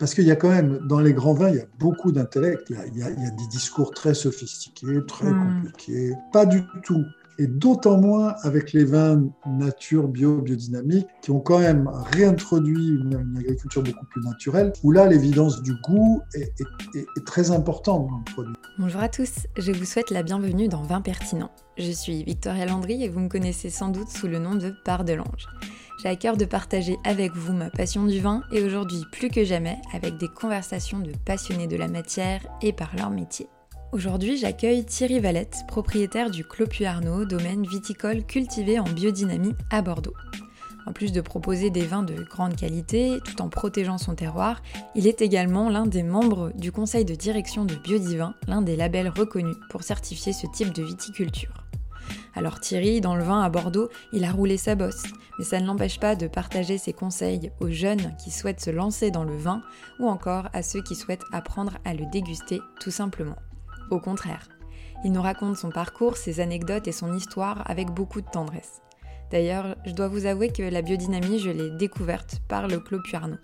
Parce qu'il y a quand même, dans les grands vins, il y a beaucoup d'intellect, il, y a des discours très sophistiqués, très hmm. compliqués. Pas du tout et d'autant moins avec les vins nature, bio, biodynamique, qui ont quand même réintroduit une, agriculture beaucoup plus naturelle, où là, l'évidence du goût est, très importante dans le produit. Bonjour à tous, je vous souhaite la bienvenue dans Vin Pertinent. Je suis Victoria Landry et vous me connaissez sans doute sous le nom de Part de l'Ange. J'ai à cœur de partager avec vous ma passion du vin et aujourd'hui plus que jamais avec des conversations de passionnés de la matière et par leur métier. Aujourd'hui, j'accueille Thierry Valette, propriétaire du Clos Arnaud, domaine viticole cultivé en biodynamie à Bordeaux. En plus de proposer des vins de grande qualité tout en protégeant son terroir, il est également l'un des membres du conseil de direction de Biodivin, l'un des labels reconnus pour certifier ce type de viticulture. Alors Thierry, dans le vin à Bordeaux, il a roulé sa bosse, mais ça ne l'empêche pas de partager ses conseils aux jeunes qui souhaitent se lancer dans le vin ou encore à ceux qui souhaitent apprendre à le déguster tout simplement. Au contraire, il nous raconte son parcours, ses anecdotes et son histoire avec beaucoup de tendresse. D'ailleurs, je dois vous avouer que la biodynamie, je l'ai découverte par le Clos Puarno.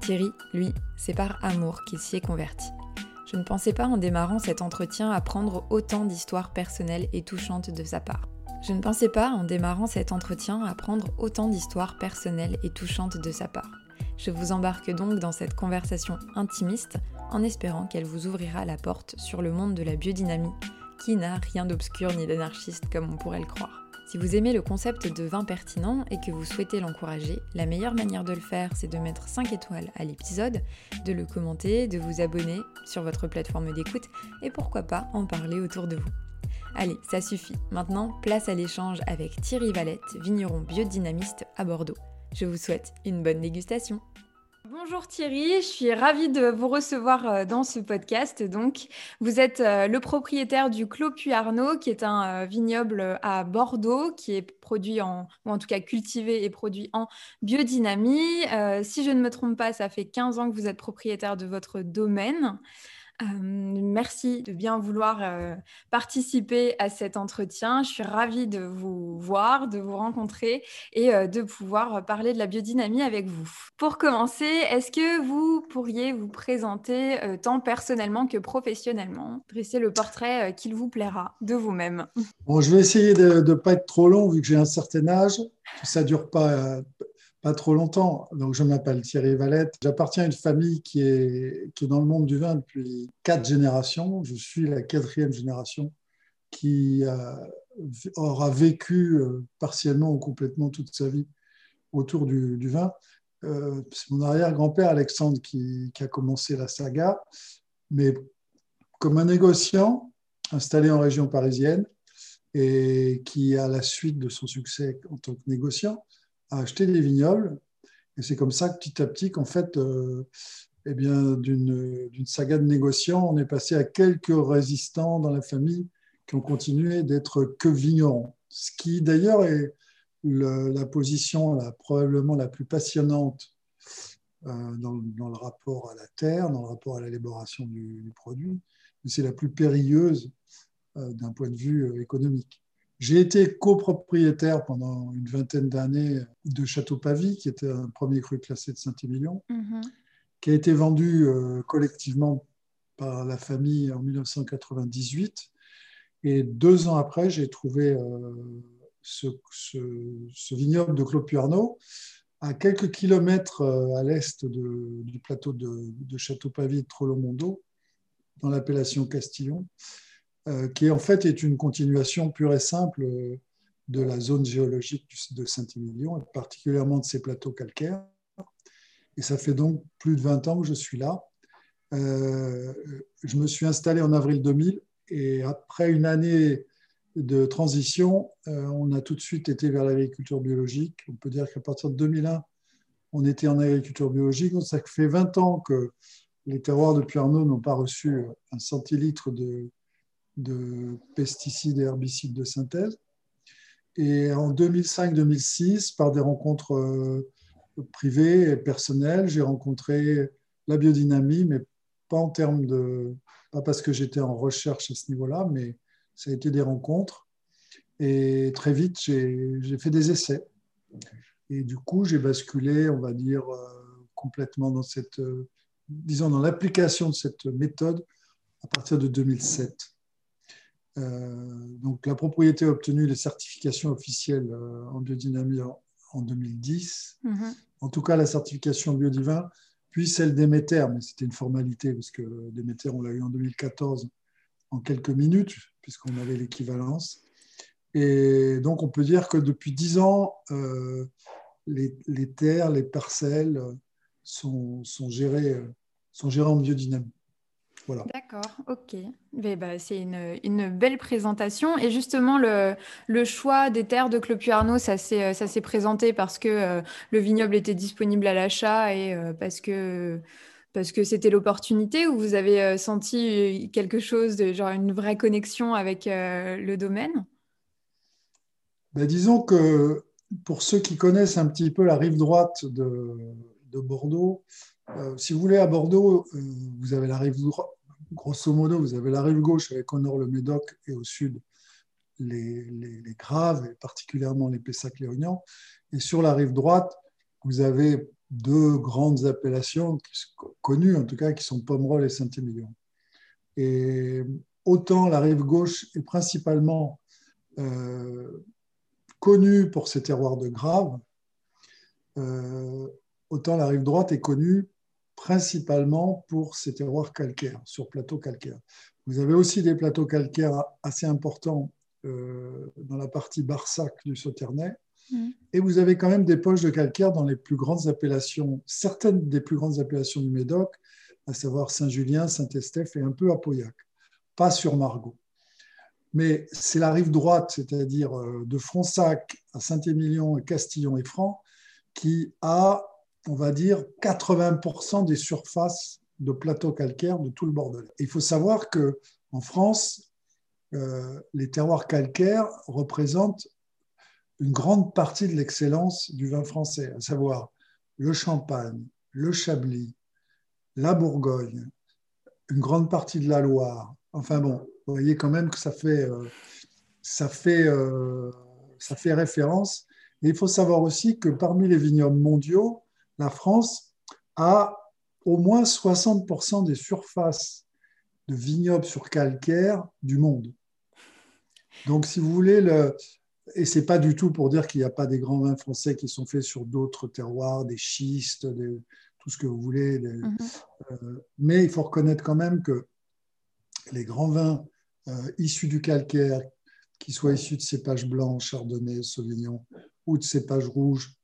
Thierry, lui, c'est par amour qu'il s'y est converti. Je ne pensais pas en démarrant cet entretien apprendre autant d'histoires personnelles et touchantes de sa part. Je ne pensais pas en démarrant cet entretien apprendre autant d'histoires personnelles et touchantes de sa part. Je vous embarque donc dans cette conversation intimiste en espérant qu'elle vous ouvrira la porte sur le monde de la biodynamie, qui n'a rien d'obscur ni d'anarchiste comme on pourrait le croire. Si vous aimez le concept de vin pertinent et que vous souhaitez l'encourager, la meilleure manière de le faire, c'est de mettre 5 étoiles à l'épisode, de le commenter, de vous abonner sur votre plateforme d'écoute et pourquoi pas en parler autour de vous. Allez, ça suffit. Maintenant, place à l'échange avec Thierry Valette, vigneron biodynamiste à Bordeaux. Je vous souhaite une bonne dégustation. Bonjour Thierry, je suis ravie de vous recevoir euh, dans ce podcast. Donc, vous êtes euh, le propriétaire du Clos Arnaud, qui est un euh, vignoble à Bordeaux, qui est produit en, ou en tout cas cultivé et produit en biodynamie. si je ne me trompe pas, ça fait 15 ans que vous êtes propriétaire de votre domaine merci de bien vouloir participer à cet entretien. Je suis ravie de vous voir, de vous rencontrer et de pouvoir parler de la biodynamie avec vous. Pour commencer, est-ce que vous pourriez vous présenter tant personnellement que professionnellement, dresser le portrait qu'il vous plaira de vous-même Bon, je vais essayer de ne pas être trop long vu que j'ai un certain âge. Ça ne dure pas pas trop longtemps. Donc, je m'appelle Thierry Valette. J'appartiens à une famille qui est, qui est dans le monde du vin depuis quatre générations. Je suis la quatrième génération qui aura vécu euh, partiellement ou complètement toute sa vie autour du, vin. Euh, c'est mon arrière-grand-père Alexandre qui, qui, a commencé la saga, mais comme un négociant installé en région parisienne et qui, à la suite de son succès en tant que négociant, à acheter des vignobles. Et c'est comme ça que petit à petit, qu'en fait, euh, eh bien, d'une, saga de négociants, on est passé à quelques résistants dans la famille qui ont continué d'être que vignerons. Ce qui d'ailleurs est la position la, probablement la plus passionnante euh, dans, le rapport à la terre, dans le rapport à l'élaboration du, produit, mais c'est la plus périlleuse euh, d'un point de vue économique. J'ai été copropriétaire pendant une vingtaine d'années de Château Pavie, qui était un premier cru classé de Saint-Émilion, mhm. qui a été vendu euh, collectivement par la famille en 1998. Et deux ans après, j'ai trouvé euh, ce, vignoble de Puarno, à quelques kilomètres euh, à l'est du plateau de, de Château Pavie de Trollomondo, dans l'appellation Castillon. Euh, qui en fait est une continuation pure et simple euh, de la zone géologique de Saint-Émilion, et particulièrement de ses plateaux calcaires. Et ça fait donc plus de 20 ans que je suis là. Euh, je me suis installé en avril 2000 et après une année de transition, on a tout de suite été vers l'agriculture biologique. On peut dire qu'à partir de 2001, on était en agriculture biologique. Donc ça fait 20 ans que les terroirs de Puerno n'ont pas reçu un centilitre de, de pesticides et herbicides de synthèse. Et en 2005-2006, par des rencontres euh, privées et personnelles, j'ai rencontré la biodynamie, mais pas en termes de, pas parce que j'étais en recherche à ce niveau-là, mais ça a été des rencontres. Et très vite, j'ai fait des essais. Et du coup, j'ai basculé, on va dire, euh, complètement dans cette euh, disons, dans l'application de cette méthode à partir de 2007. Donc, la propriété a obtenu les certifications officielles en biodynamie en 2010. Mm-hmm. En tout cas, la certification biodivin, puis celle d'Emeter, mais c'était une formalité parce que d'Emeter, on l'a eu en 2014 en quelques minutes, puisqu'on avait l'équivalence. Et donc, on peut dire que depuis dix ans, euh, les, terres, les parcelles sont, sont, gérées, sont gérées en biodynamie. Voilà. D'accord, ok. Bah, c'est une, une, belle présentation. Et justement, le, le choix des terres de Clopu Arnaud, ça s'est présenté parce que euh, le vignoble était disponible à l'achat et euh, parce que parce que c'était l'opportunité ou vous avez senti quelque chose de genre une vraie connexion avec le domaine? Ben, disons que pour ceux qui connaissent un petit peu la rive droite de, Bordeaux, euh, si vous voulez, à Bordeaux, euh, vous avez la rive droite, grosso modo, vous avez la rive gauche avec au nord le Médoc et au sud les, Graves, et particulièrement les Pessac-Léognan. Et sur la rive droite, vous avez deux grandes appellations connues, en tout cas, qui sont Pomerol et Saint-Émilion. Et autant la rive gauche est principalement euh, connue pour ses terroirs de graves, euh, autant la rive droite est connue principalement pour ses terroirs calcaires, sur plateaux calcaires. Vous avez aussi des plateaux calcaires assez importants euh, dans la partie Barsac du Sauternay, mmh. et vous avez quand même des poches de calcaire dans les plus grandes appellations, certaines des plus grandes appellations du Médoc, à savoir Saint-Julien, Saint-Estèphe et un peu à Pauillac, pas sur Margot mais c'est la rive droite, c'est-à-dire euh, de Fronsac à Saint-Émilion, Castillon et Franc, qui a, on va dire, 80% des surfaces de plateaux calcaires de tout le Bordelais. il faut savoir que en France, euh, les terroirs calcaires représentent une grande partie de l'excellence du vin français, à savoir le Champagne, le Chablis, la Bourgogne, une grande partie de la Loire. Enfin bon, vous voyez quand même que ça fait, euh, ça fait, euh, ça fait référence. Et il faut savoir aussi que parmi les vignobles mondiaux, la France a au moins 60% des surfaces de vignobles sur calcaire du monde. Donc, si vous voulez, le, et c'est pas du tout pour dire qu'il n'y a pas des grands vins français qui sont faits sur d'autres terroirs, des schistes, tout ce que vous voulez. Mhm. Euh, mais il faut reconnaître quand même que les grands vins euh, issus du calcaire, qui soient issus de cépages blancs, chardonnay, sauvignon, ou de cépages rouges,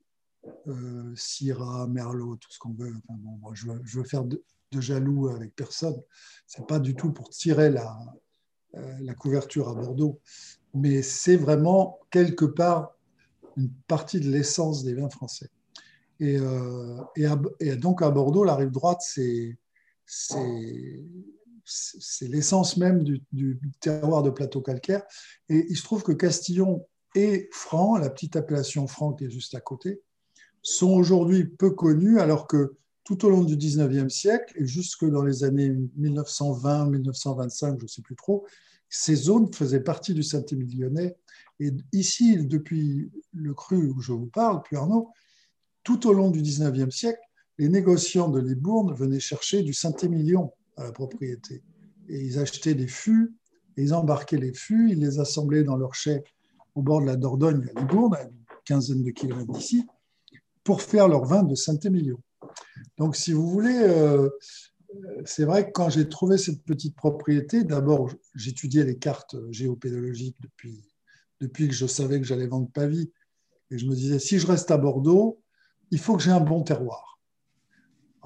euh, syrah, merlot, tout ce qu'on veut. je, veux, faire de, jaloux avec personne. C'est pas du tout pour tirer la, euh, la couverture à Bordeaux, mais c'est vraiment quelque part une partie de l'essence des vins français. Et, et, donc à Bordeaux, la rive droite, c'est c'est l'essence même du, terroir de plateau calcaire. Et il se trouve que Castillon et Franc, la petite appellation Franc qui est juste à côté, sont aujourd'hui peu connus, alors que tout au long du 19e siècle et jusque dans les années 1920-1925, je ne sais plus trop, ces zones faisaient partie du Saint-Émilionnais. Et ici, depuis le cru où je vous parle, puis Arnaud, tout au long du 19e siècle, les négociants de Libourne venaient chercher du Saint-Émilion à la propriété. Et ils achetaient des fûts, ils embarquaient les fûts, ils les assemblaient dans leur chai au bord de la Dordogne, à Libourne, à une quinzaine de kilomètres d'ici, pour faire leur vin de Saint-Émilion. Donc, si vous voulez, euh, c'est vrai que quand j'ai trouvé cette petite propriété, d'abord, j'étudiais les cartes géopédologiques depuis, depuis que je savais que j'allais vendre Pavie. Et je me disais, si je reste à Bordeaux, il faut que j'ai un bon terroir.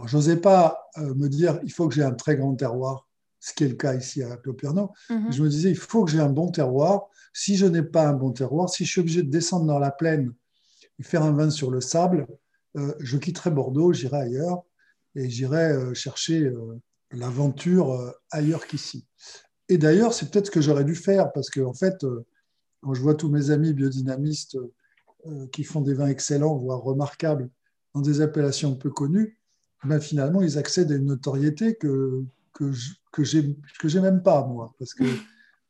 Je n'osais pas euh, me dire il faut que j'ai un très grand terroir, ce qui est le cas ici à Cloperno. Mhm. Je me disais il faut que j'ai un bon terroir. Si je n'ai pas un bon terroir, si je suis obligé de descendre dans la plaine faire un vin sur le sable, euh, je quitterai Bordeaux, j'irai ailleurs et j'irai euh, chercher l'aventure ailleurs qu'ici. Et d'ailleurs, c'est peut-être ce que j'aurais dû faire parce que, en fait, quand je vois tous mes amis biodynamistes qui font des vins excellents, voire remarquables, dans des appellations peu connues, ben finalement, ils accèdent à une notoriété que, que, que j'ai même pas, moi. Parce que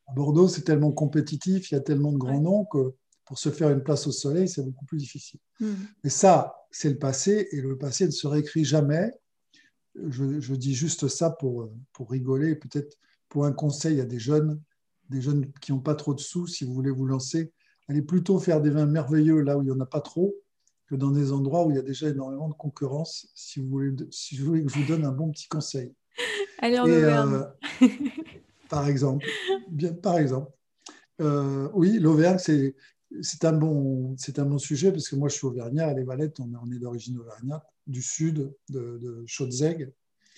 à Bordeaux, c'est tellement compétitif, il y a tellement de grands noms que pour se faire une place au soleil, c'est beaucoup plus difficile. Mm. Mais ça, c'est le passé, et le passé ne se réécrit jamais. je, dis juste ça pour, pour rigoler, peut-être pour un conseil à des jeunes, des jeunes qui n'ont pas trop de sous, si vous voulez vous lancer, allez plutôt faire des vins merveilleux là où il n'y en a pas trop, que dans des endroits où il y a déjà énormément de concurrence, si vous voulez, si vous voulez que je vous donne un bon petit conseil. Allez en Auvergne. Euh, par exemple, bien, par exemple. Euh, oui, l'Auvergne, c'est c'est un, bon, un bon sujet parce que moi je suis auvergnat, à les Valettes, on, est d'origine auvergnate, du sud de, de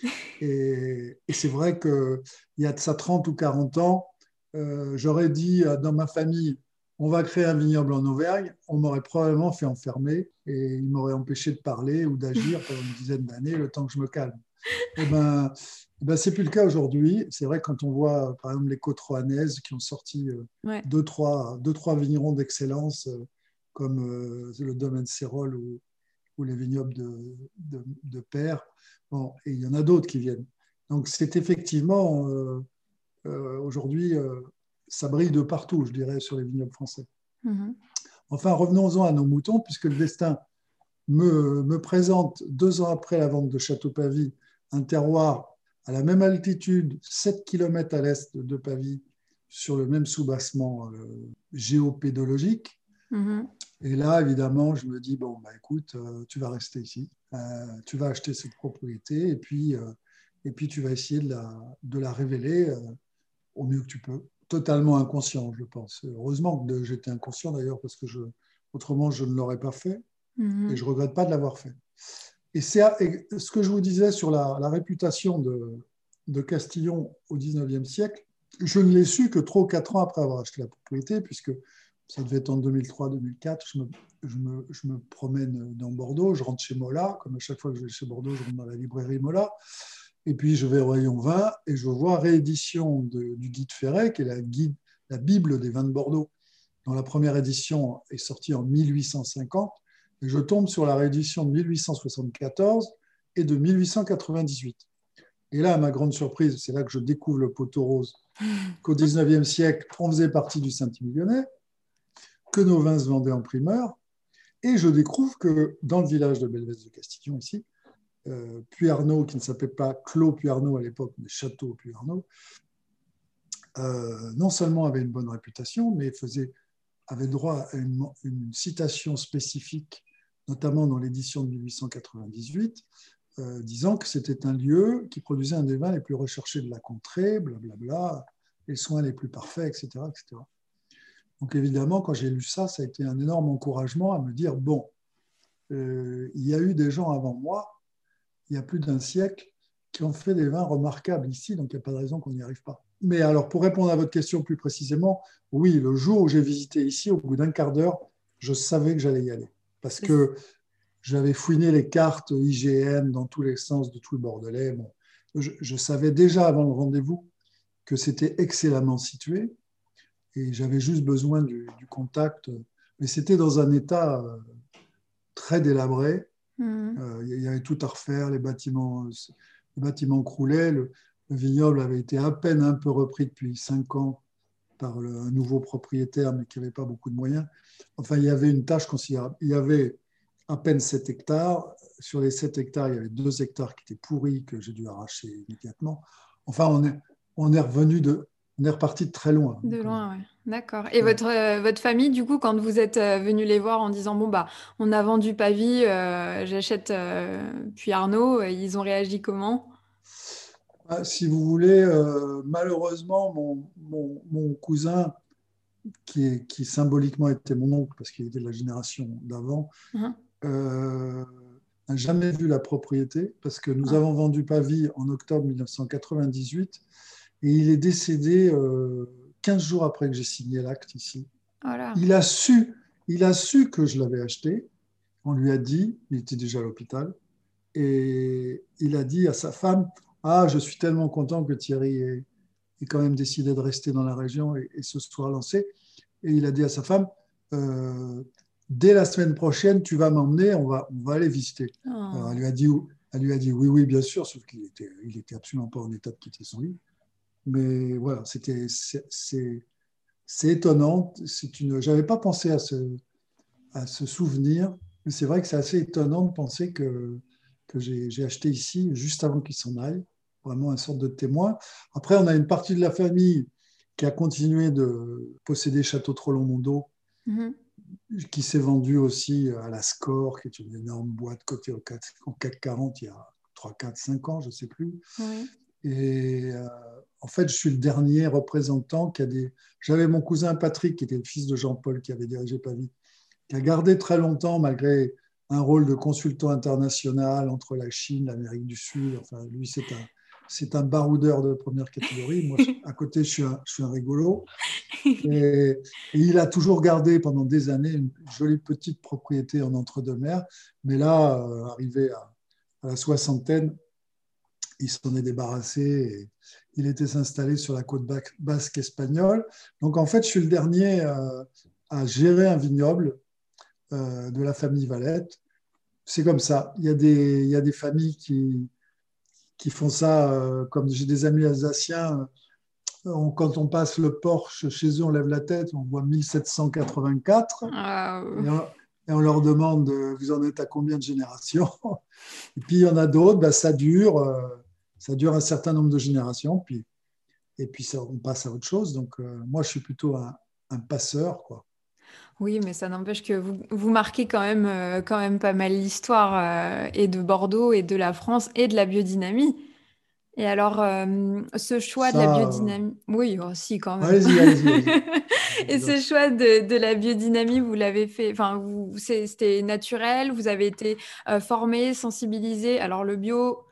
Et, et c'est vrai qu'il y a de ça 30 ou 40 ans, euh, j'aurais dit dans ma famille, on va créer un vignoble en Auvergne, on m'aurait probablement fait enfermer et il m'aurait empêché de parler ou d'agir pendant une dizaine d'années, le temps que je me calme. Et eh ben, ben c'est plus le cas aujourd'hui. C'est vrai quand on voit, par exemple, les côtes rouennaises qui ont sorti euh, deux, trois, deux, trois vignerons d'excellence, euh, comme euh, le domaine Sérol ou, ou, les vignobles de, de, de Père. Bon, et il y en a d'autres qui viennent. Donc, c'est effectivement, aujourd'hui, ça brille de partout, je dirais, sur les vignobles français. Mhm. Enfin, revenons-en à nos moutons, puisque le destin me, me, présente, deux ans après la vente de Château-Pavie, un terroir à la même altitude, 7 km à l'est de Pavie, sur le même soubassement euh, géopédologique. Mhm. Et là, évidemment, je me dis, bon, bah, écoute, euh, tu vas rester ici, euh, tu vas acheter cette propriété, et puis, et puis tu vas essayer de la, de la révéler au mieux que tu peux totalement inconscient, je pense. Heureusement que j'étais inconscient d'ailleurs, parce que je, autrement, je ne l'aurais pas fait. Mhm. Et je ne regrette pas de l'avoir fait. Et c'est ce que je vous disais sur la, réputation de, Castillon au XIXe siècle. Je ne l'ai su que ou quatre ans après avoir acheté la propriété, puisque ça devait être en 2003-2004. Je me, je, me, je me, promène dans Bordeaux, je rentre chez Mola. Comme à chaque fois que je vais chez Bordeaux, je rentre dans la librairie Mola. Et puis je vais au rayon 20 et je vois réédition du guide Ferret, qui est la, guide, la Bible des vins de Bordeaux, dont la première édition est sortie en 1850. Et je tombe sur la réédition de 1874 et de 1898. Et là, à ma grande surprise, c'est là que je découvre le poteau rose, qu'au 19e siècle, on faisait partie du Saint-Imilyonnais, que nos vins se vendaient en primeur. Et je découvre que dans le village de Belvès de Castillon, ici, euh, Puyarnaud, qui ne s'appelait pas Clos Puyarnaud à l'époque, mais Château Puyarnaud, euh, non seulement avait une bonne réputation, mais faisait, avait droit à une, citation spécifique, notamment dans l'édition de 1898, euh, disant que c'était un lieu qui produisait un des vins les plus recherchés de la contrée, blablabla, les soins les plus parfaits, etc. etc. Donc évidemment, quand j'ai lu ça, ça a été un énorme encouragement à me dire, bon, il y a eu des gens avant moi il y a plus d'un siècle, qui ont fait des vins remarquables ici, donc il n'y a pas de raison qu'on n'y arrive pas. Mais alors, pour répondre à votre question plus précisément, oui, le jour où j'ai visité ici, au bout d'un quart d'heure, je savais que j'allais y aller. Parce que j'avais fouiné les cartes IGN dans tous les sens de tout le Bordelais. Bon, je, savais déjà avant le rendez-vous que c'était excellemment situé et j'avais juste besoin du, du contact. Mais c'était dans un état euh, très délabré Mmh. Euh, il y avait tout à refaire, les bâtiments, les bâtiments croulaient, le, vignoble avait été à peine un peu repris depuis cinq ans par le, un nouveau propriétaire, mais qui n'avait pas beaucoup de moyens. Enfin, il y avait une tâche considérable. Il y avait à peine 7 hectares. Sur les 7 hectares, il y avait 2 hectares qui étaient pourris, que j'ai dû arracher immédiatement. Enfin, on est, on est revenu de, on est reparti de très loin. De loin, oui. D'accord. Et votre, euh, votre famille, du coup, quand vous êtes euh, venu les voir en disant bon bah on a vendu Pavie, euh, j'achète puis Arnaud, ils ont réagi comment? Si vous voulez, malheureusement, mon, mon, cousin, qui, est, qui symboliquement était mon oncle parce qu'il était de la génération d'avant, uh-huh. n'a jamais vu la propriété parce que nous ah. avons vendu Pavie en octobre 1998 et il est décédé 15 euh, jours après que j'ai signé l'acte ici. Il, a su, il a su que je l'avais acheté. On lui a dit, il était déjà à l'hôpital, et il a dit à sa femme Ah, je suis tellement content que Thierry ait, quand même décidé de rester dans la région et, se soit lancé. Et il a dit à sa femme euh, Dès la semaine prochaine, tu vas m'emmener, on va, on va aller visiter. Oh. elle, lui a dit, elle lui a dit Oui, oui, bien sûr, sauf qu'il était, il était absolument pas en état de quitter son lit. Mais voilà, c'était, c'est, étonnant. C'est une, j'avais pas pensé à ce, à ce souvenir, mais c'est vrai que c'est assez étonnant de penser que que j'ai acheté ici juste avant qu'il s'en aille, vraiment une sorte de témoin. Après, on a une partie de la famille qui a continué de posséder Château Trollon-Mondo, mhm. qui s'est vendu aussi à la Score, qui est une énorme boîte cotée au CAC 40 il y a 3, 4, 5 ans, je ne sais plus. Et euh, en fait, je suis le dernier représentant qui a des. J'avais mon cousin Patrick, qui était le fils de Jean-Paul, qui avait dirigé Pavie, qui a gardé très longtemps, malgré un rôle de consultant international entre la Chine, l'Amérique du Sud. Enfin, lui, c'est un, baroudeur de première catégorie. Moi, à côté, je suis un, rigolo. Et, il a toujours gardé pendant des années une jolie petite propriété en entre-deux-mers. Mais là, euh, arrivé à, à, la soixantaine, il s'en est débarrassé. Et il était s'installer sur la côte basque espagnole. Donc, en fait, je suis le dernier euh, à gérer un vignoble euh, de la famille Valette. C'est comme ça. Il y, a des, il y a des familles qui, qui font ça, euh, comme j'ai des amis alsaciens, euh, quand on passe le Porsche chez eux, on lève la tête, on voit 1784. Ah, et, on, leur demande, vous en êtes à combien de générations? Et puis il y en a d'autres, ben, ça dure, ça dure un certain nombre de générations, puis, et puis ça, on passe à autre chose. Donc moi, je suis plutôt un, un passeur, quoi. Oui, mais ça n'empêche que vous, vous marquez quand même, euh, quand même pas mal l'histoire euh, et de Bordeaux et de la France et de la biodynamie. Et alors, euh, ce choix de la biodynamie, oui, aussi oh, quand même. Allez-y, allez-y. et ce choix de, de la biodynamie, vous l'avez fait, enfin, c'était naturel, vous avez été formé, sensibilisé. Alors, le bio,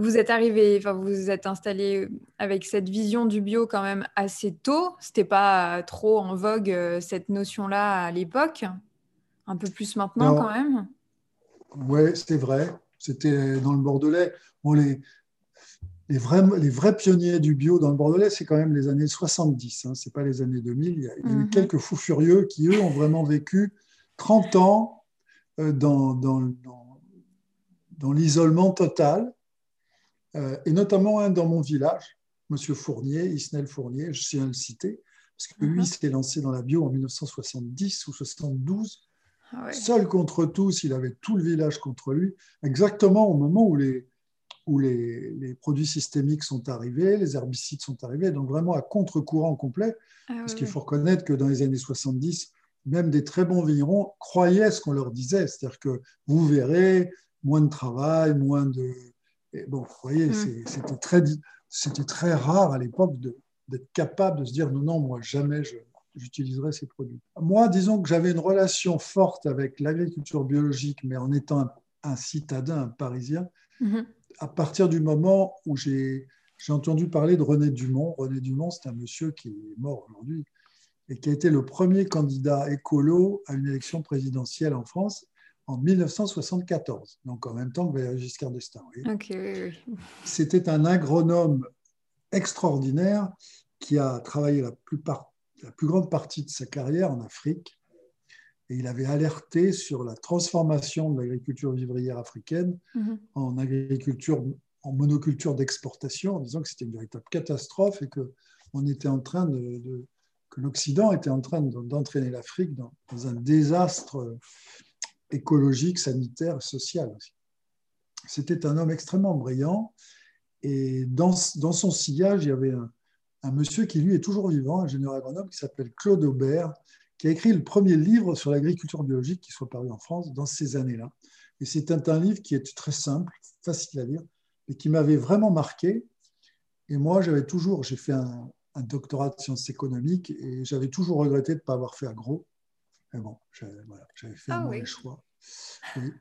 vous êtes arrivé, enfin vous vous êtes installé avec cette vision du bio quand même assez tôt. C'était pas trop en vogue euh, cette notion-là à l'époque. Un peu plus maintenant quand même. Oui, c'est vrai. C'était dans le Bordelais. les, les, vrais, les vrais pionniers du bio dans le Bordelais, c'est quand même les années 70. Hein. Ce n'est pas les années 2000. Il y a, eu mhm. quelques fous furieux qui, eux, ont vraiment vécu 30 ans euh, dans, dans, dans, dans l'isolement total euh, et notamment un dans mon village, M. Fournier, Isnel Fournier, je tiens à le citer, parce que lui mhm. s'est lancé dans la bio en 1970 ou 72. Ah Seul contre tous, il avait tout le village contre lui, exactement au moment où les, où les, les, produits systémiques sont arrivés, les herbicides sont arrivés, donc vraiment à contre-courant complet, ah parce qu'il faut reconnaître que dans les années 70, même des très bons vignerons croyaient ce qu'on leur disait, c'est-à-dire que vous verrez, moins de travail, moins de, bon, vous voyez, mm. c'était très, très rare à l'époque d'être capable de se dire non, non, moi, jamais j'utiliserai ces produits. Moi, disons que j'avais une relation forte avec l'agriculture biologique, mais en étant un, citadin, un parisien, mm-hmm. à partir du moment où j'ai entendu parler de René Dumont. René Dumont, c'est un monsieur qui est mort aujourd'hui et qui a été le premier candidat écolo à une élection présidentielle en France en 1974, donc en même temps que Valéry Giscard d'Estaing. C'était un agronome extraordinaire qui a travaillé la, plupart, la plus grande partie de sa carrière en Afrique. Et il avait alerté sur la transformation de l'agriculture vivrière africaine mhm. en agriculture, en monoculture d'exportation, en disant que c'était une véritable catastrophe et que on était en train de, que l'Occident était en train d'entraîner l'Afrique dans, dans, un désastre écologique, sanitaire, social. C'était un homme extrêmement brillant et dans, dans, son sillage, il y avait un, monsieur qui, lui, est toujours vivant, un ingénieur agronome qui s'appelle Claude Aubert, qui a écrit le premier livre sur l'agriculture biologique qui soit paru en France dans ces années-là. Et c'était un livre qui est très simple, facile à lire, et qui m'avait vraiment marqué. Et moi, j'avais toujours, j'ai fait un, un, doctorat de sciences économiques et j'avais toujours regretté de ne pas avoir fait agro. Mais bon, j'avais fait un ah mauvais choix.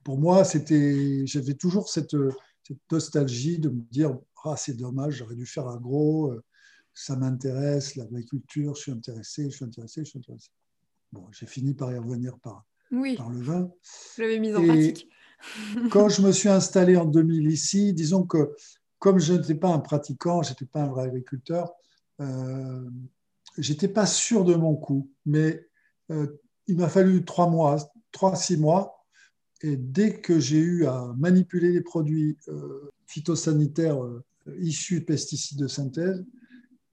pour moi, c'était, j'avais toujours cette, cette, nostalgie de me dire ah, c'est dommage, j'aurais dû faire un gros, euh, ça m'intéresse, l'agriculture, je suis intéressé, je suis intéressé, je suis intéressé. Bon, j'ai fini par y revenir par, par le vin. Je l'avais mis en pratique. quand je me suis installé en 2000 ici, disons que comme je n'étais pas un pratiquant, je n'étais pas un vrai agriculteur, euh, j'étais pas sûr de mon coup, mais euh, il m'a fallu trois mois, trois, six mois. Et dès que j'ai eu à manipuler les produits euh, phytosanitaires euh, issus de pesticides de synthèse,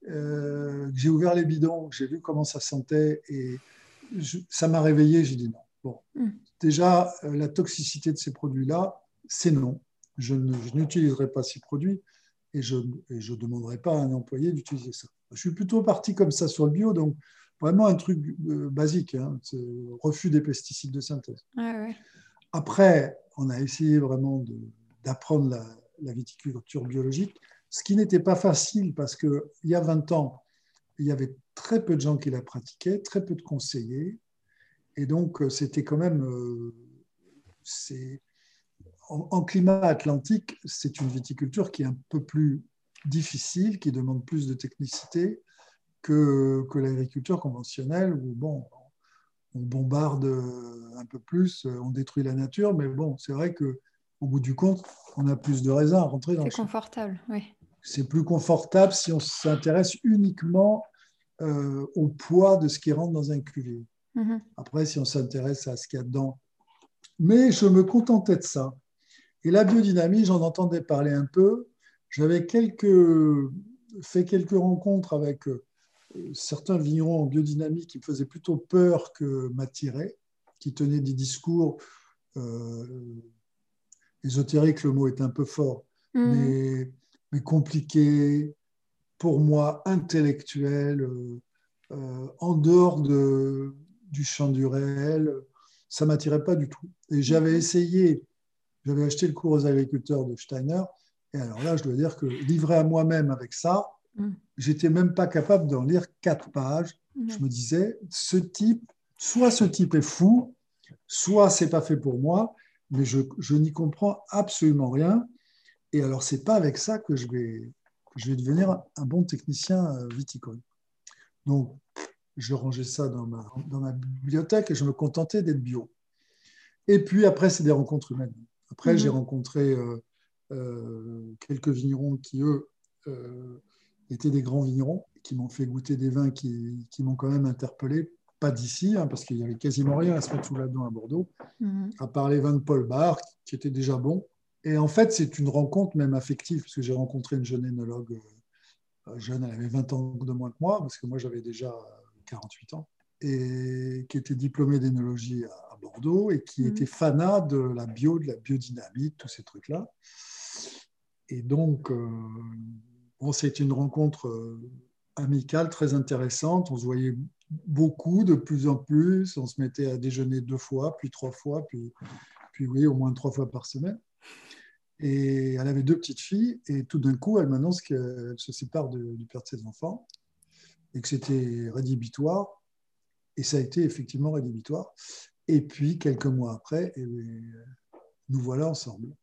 euh, j'ai ouvert les bidons, j'ai vu comment ça sentait et ça m'a réveillé. J'ai dit non. Bon, hmm. déjà, la toxicité de ces produits-là, c'est non. je n'utiliserai pas ces produits et je ne demanderai pas à un employé d'utiliser ça. Je suis plutôt parti comme ça sur le bio, donc vraiment un truc euh, basique, hein, refus des pesticides de synthèse. Après, on a essayé vraiment d'apprendre la, la, viticulture biologique, ce qui n'était pas facile parce qu'il y a 20 ans, il y avait très peu de gens qui la pratiquaient, très peu de conseillers. Et donc, euh, c'était quand même. Euh, en, climat atlantique, c'est une viticulture qui est un peu plus difficile, qui demande plus de technicité que, que l'agriculture conventionnelle, où bon, on bombarde un peu plus, on détruit la nature, mais bon, c'est vrai que au bout du compte, on a plus de raisins à rentrer dans. C'est confortable, oui. C'est plus confortable si on s'intéresse uniquement euh, au poids de ce qui rentre dans un cuvier. Mhm. Après, si on s'intéresse à ce qu'il y a dedans. Mais je me contentais de ça. Et la biodynamie, j'en entendais parler un peu. J'avais quelques, fait quelques rencontres avec euh, certains vignerons en biodynamie qui me faisaient plutôt peur que m'attiraient, qui tenaient des discours euh, ésotériques, le mot est un peu fort, mhm. mais, mais compliqués, pour moi intellectuel, euh, euh, en dehors de, du champ du réel, ça ne m'attirait pas du tout. Et j'avais essayé, j'avais acheté le cours aux agriculteurs de Steiner, et alors là, je dois dire que livré à moi-même avec ça, mm. j'étais même pas capable d'en lire quatre pages. Je me disais, ce type, soit ce type est fou, soit c'est pas fait pour moi, mais je, je n'y comprends absolument rien. Et alors, c'est pas avec ça que je vais, je vais devenir un bon technicien euh, viticole. Donc, je rangeais ça dans ma, dans ma bibliothèque et je me contentais d'être bio. Et puis après, c'est des rencontres humaines. Après, mhm. j'ai rencontré euh, euh, quelques vignerons qui, eux, étaient des grands vignerons, qui m'ont fait goûter des vins qui, qui m'ont quand même interpellé. Pas d'ici, hein, parce qu'il n'y avait quasiment rien à se mettre sous la dent à Bordeaux, mhm. à part les vins de Paul Bar, qui étaient déjà bons. Et en fait, c'est une rencontre même affective, parce que j'ai rencontré une jeune énologue, euh, jeune, elle avait 20 ans de moins que moi, parce que moi j'avais déjà 48 ans, et qui était diplômée d'énologie à Bordeaux, et qui mmh. était fanat de la bio, de la biodynamie, tous ces trucs-là. Et donc, euh, bon, c'était une rencontre euh, amicale très intéressante. On se voyait beaucoup, de plus en plus. On se mettait à déjeuner deux fois, puis trois fois, puis, puis oui, au moins trois fois par semaine. Et elle avait deux petites filles, et tout d'un coup, elle m'annonce qu'elle se sépare du père de ses enfants, et que c'était rédhibitoire. Et ça a été effectivement rédhibitoire. Et puis, quelques mois après, eh nous voilà ensemble.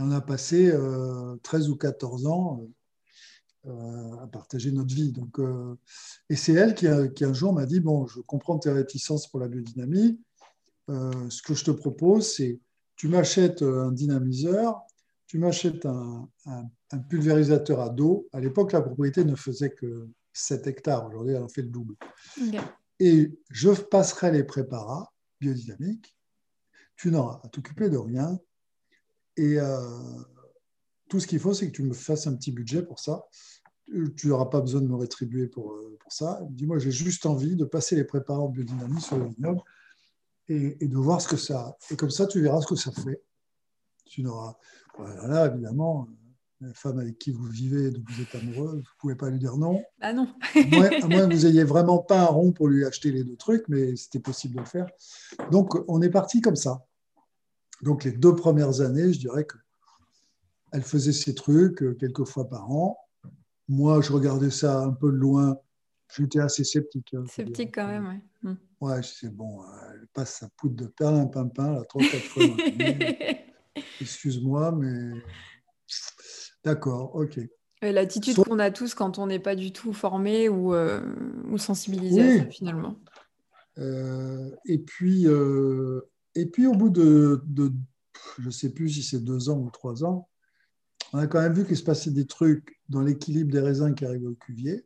Et on a passé 13 euh, ou 14 ans euh, à partager notre vie. Donc, euh, et c'est elle qui, qui, un jour m'a dit, bon, je comprends tes réticences pour la biodynamie. ce que je te propose, c'est tu m'achètes euh, un dynamiseur, tu m'achètes un, pulvérisateur à dos. À l'époque, la propriété ne faisait que 7 hectares. Aujourd'hui, elle en fait le double. Et je passerai les préparats biodynamiques. Tu n'auras à t'occuper de rien. Et euh, tout ce qu'il faut, c'est que tu me fasses un petit budget pour ça. Tu n'auras pas besoin de me rétribuer pour, euh, pour ça. Dis-moi, j'ai juste envie de passer les préparats en biodynamie sur le vignoble et, de voir ce que ça. Et comme ça, tu verras ce que ça fait. Tu n'auras. Voilà, évidemment, euh, la femme avec qui vous vivez, dont vous êtes amoureux, vous ne pouvez pas lui dire non. Ah non. à, moins, que vous n'ayez vraiment pas un rond pour lui acheter les deux trucs, mais c'était possible de le faire. Donc, on est parti comme ça. Donc, les deux premières années, je dirais que elle faisait ses trucs euh, quelques fois par an. Moi, je regardais ça un peu de loin. J'étais assez sceptique. Hein, sceptique quand même, oui. Ouais, c'est bon, elle passe sa poudre de perlimpinpin, là, trois, quatre fois. Excuse-moi, mais. D'accord, ok. L'attitude qu'on a tous quand on n'est pas du tout formé ou, euh, ou sensibilisé à ça, finalement. Euh, et, puis, euh, et puis, au bout de, je ne sais plus si c'est deux ans ou trois ans, on a quand même vu qu'il se passait des trucs dans l'équilibre des raisins qui arrivaient au cuvier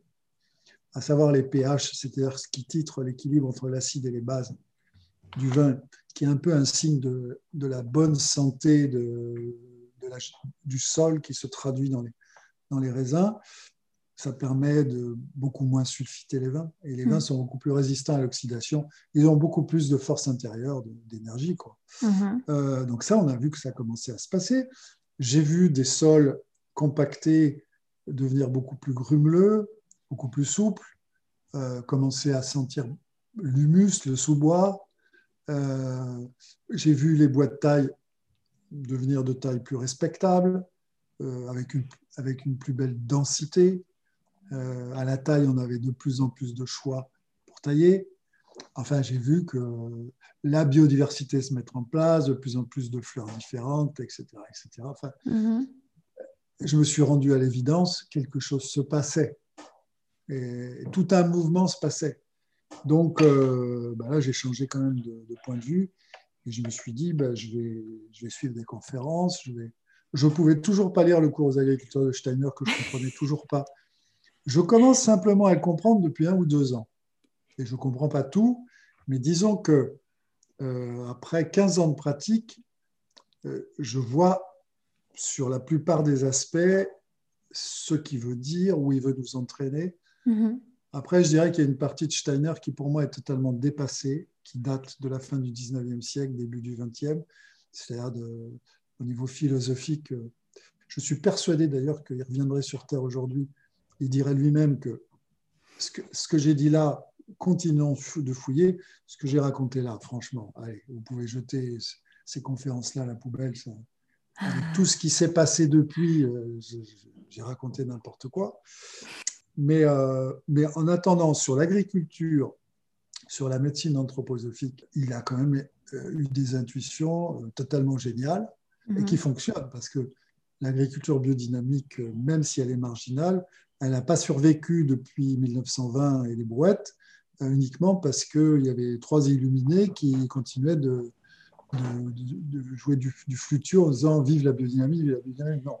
à savoir les pH, c'est-à-dire ce qui titre l'équilibre entre l'acide et les bases du vin, qui est un peu un signe de, la bonne santé du sol qui se traduit dans les raisins. Ça permet de beaucoup moins sulfiter les vins. Et les vins Mm. sont beaucoup plus résistants à l'oxydation. Ils ont beaucoup plus de force intérieure, d'énergie. Euh, donc ça, on a vu que ça commençait à se passer. J'ai vu des sols compactés devenir beaucoup plus grumeleux, beaucoup plus souples, euh, commencer à sentir l'humus, le sous-bois. Euh, J'ai vu les bois de taille devenir de taille plus respectable, avec, une, avec une plus belle densité. Euh, à la taille, on avait de plus en plus de choix pour tailler. Enfin, j'ai vu que la biodiversité se mettre en place, de plus en plus de fleurs différentes, etc. etc. Enfin, Mhm. je me suis rendu à l'évidence, quelque chose se passait. Et tout un mouvement se passait. Donc euh, bah là, j'ai changé quand même de, de point de vue. Et je me suis dit, bah, je, vais, je vais suivre des conférences. Je ne je pouvais toujours pas lire le cours aux agriculteurs de Steiner que je ne comprenais toujours pas. Je commence simplement à le comprendre depuis un ou deux ans. Et je ne comprends pas tout, mais disons que euh, après 15 ans de pratique, euh, je vois sur la plupart des aspects ce qu'il veut dire, où il veut nous entraîner. Mhm. Après, je dirais qu'il y a une partie de Steiner qui, pour moi, est totalement dépassée, qui date de la fin du 19e siècle, début du 20e, c'est-à-dire de- au niveau philosophique. euh, Je suis persuadé d'ailleurs qu'il reviendrait sur Terre aujourd'hui. Il dirait lui-même que ce que, j'ai dit là, continuons de fouiller. Ce que j'ai raconté là, franchement, allez, vous pouvez jeter ces conférences-là à la poubelle. ça. Avec tout ce qui s'est passé depuis, euh, j'ai raconté n'importe quoi. Mais, euh, mais en attendant, sur l'agriculture, sur la médecine anthroposophique, il a quand même euh, eu des intuitions totalement géniales et Mhm. qui fonctionnent parce que l'agriculture biodynamique, même si elle est marginale, elle n'a pas survécu depuis 1920 et les brouettes euh, uniquement parce qu'il y avait trois illuminés qui continuaient de, jouer du, du flutio en disant vive la biodynamie, vive la biodynamie. Non,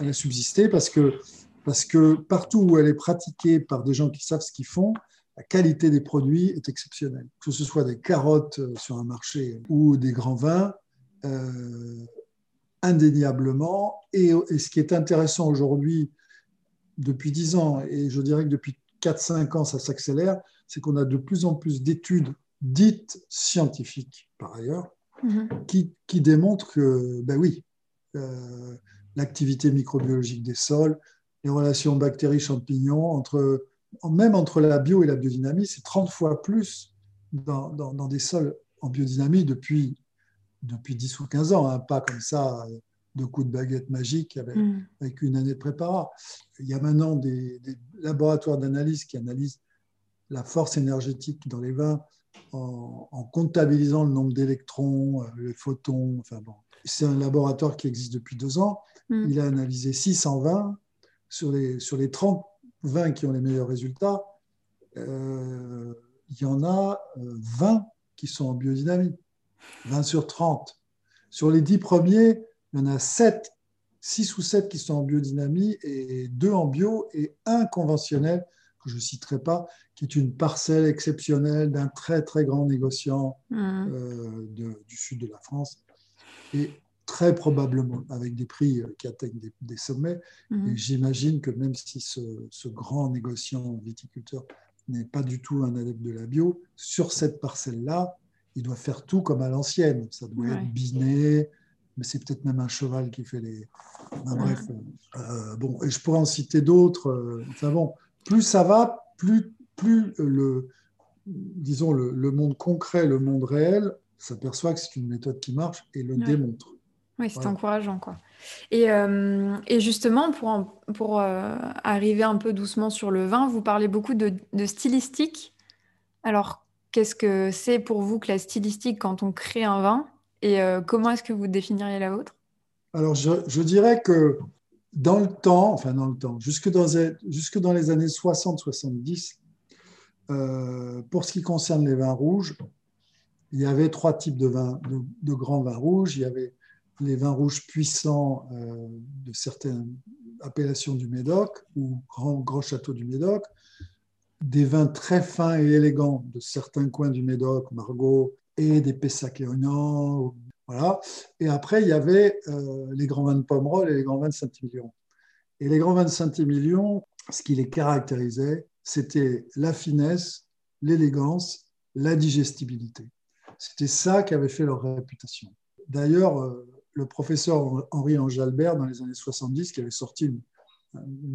elle a subsisté parce que, parce que partout où elle est pratiquée par des gens qui savent ce qu'ils font, la qualité des produits est exceptionnelle. Que ce soit des carottes euh, sur un marché ou des grands vins, euh, indéniablement. Et ce qui est intéressant aujourd'hui, depuis 10 ans, et je dirais que depuis 4-5 ans, ça s'accélère, c'est qu'on a de plus en plus d'études dites scientifiques, par ailleurs, Mhm. qui, qui démontrent que, ben oui, euh, l'activité microbiologique des sols, les relations bactéries-champignons, entre, même entre la bio et la biodynamie, c'est 30 fois plus dans, dans- dans des sols en biodynamie depuis, depuis 10 ou 15 ans, hein, pas comme ça de coups de baguette magique avec, Mhm. avec une année de préparat. Il y a maintenant des, des laboratoires d'analyse qui analysent la force énergétique dans les vins en, en comptabilisant le nombre d'électrons, euh, les photons. Enfin bon, c'est un laboratoire qui existe depuis deux ans. Mhm. Il a analysé 600 vins. Sur les, sur les 30 vins qui ont les meilleurs résultats, euh, il y en a euh, 20 qui sont en biodynamie. 20 sur 30. Sur les 10 premiers, il y en a 7, 6 ou 7 qui sont en biodynamie et 2 en bio et un conventionnel que je ne citerai pas, qui est une parcelle exceptionnelle d'un très très grand négociant Mhm. euh, de- du sud de la France et très probablement avec des prix euh, qui atteignent des, des sommets. Et j'imagine que même si ce, ce grand négociant viticulteur n'est pas du tout un adepte de la bio, sur cette parcelle-là, il doit faire tout comme à l'ancienne. Ça doit Ouais. être biné, mais c'est peut-être même un cheval qui fait les. Enfin, bref, euh, bon, et je pourrais en citer d'autres. euh, enfin bon, plus ça va, plus, plus le, disons, le, le monde concret, le monde réel, s'aperçoit que c'est une méthode qui marche et le Ouais. démontre. Oui, c'est Voilà. encourageant, quoi. Et, euh, et justement, pour, en- pour euh, arriver un peu doucement sur le vin, vous parlez beaucoup de, de stylistique. Alors, qu'est-ce que c'est pour vous que la stylistique quand on crée un vin? Et euh, comment est-ce que vous définiriez la vôtre? Alors, je, dirais que dans le temps, enfin dans le temps, jusque dans, les- années 60-70, euh, pour ce qui concerne les vins rouges, il y avait trois types de vins, de, grands vins rouges. Il y avait les vins rouges puissants euh, de certaines appellations du Médoc ou grands grands châteaux du Médoc, des vins très fins et élégants de certains coins du Médoc, Margaux et des Pessac-Léognan. Voilà. Et après, il y avait euh, les grands vins de Pomerol et les grands vins de Saint-Émilion. Et les grands vins de Saint-Émilion ce qui les caractérisait, c'était la finesse, l'élégance, la digestibilité. C'était ça qui avait fait leur réputation. D'ailleurs, euh, le professeur Henri Ange-Albert, dans les années 70, qui avait sorti une,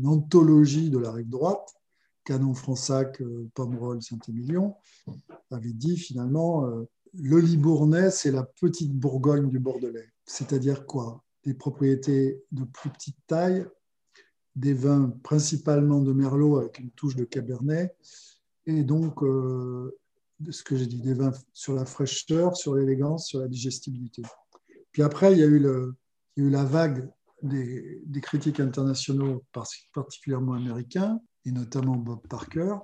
anthologie de la rive droite, Canon Fronsac, euh, Pomerol, Saint-Émilion, avait dit finalement le Libournais, c'est la petite Bourgogne du Bordelais. C'est-à-dire quoi? Des propriétés de plus petite taille, des vins principalement de Merlot avec une touche de Cabernet, et donc ce que j'ai dit, des vins sur la fraîcheur, sur l'élégance, sur la digestibilité. Puis après, il y a eu, la vague des, des, critiques internationaux, particulièrement américains, et notamment Bob Parker.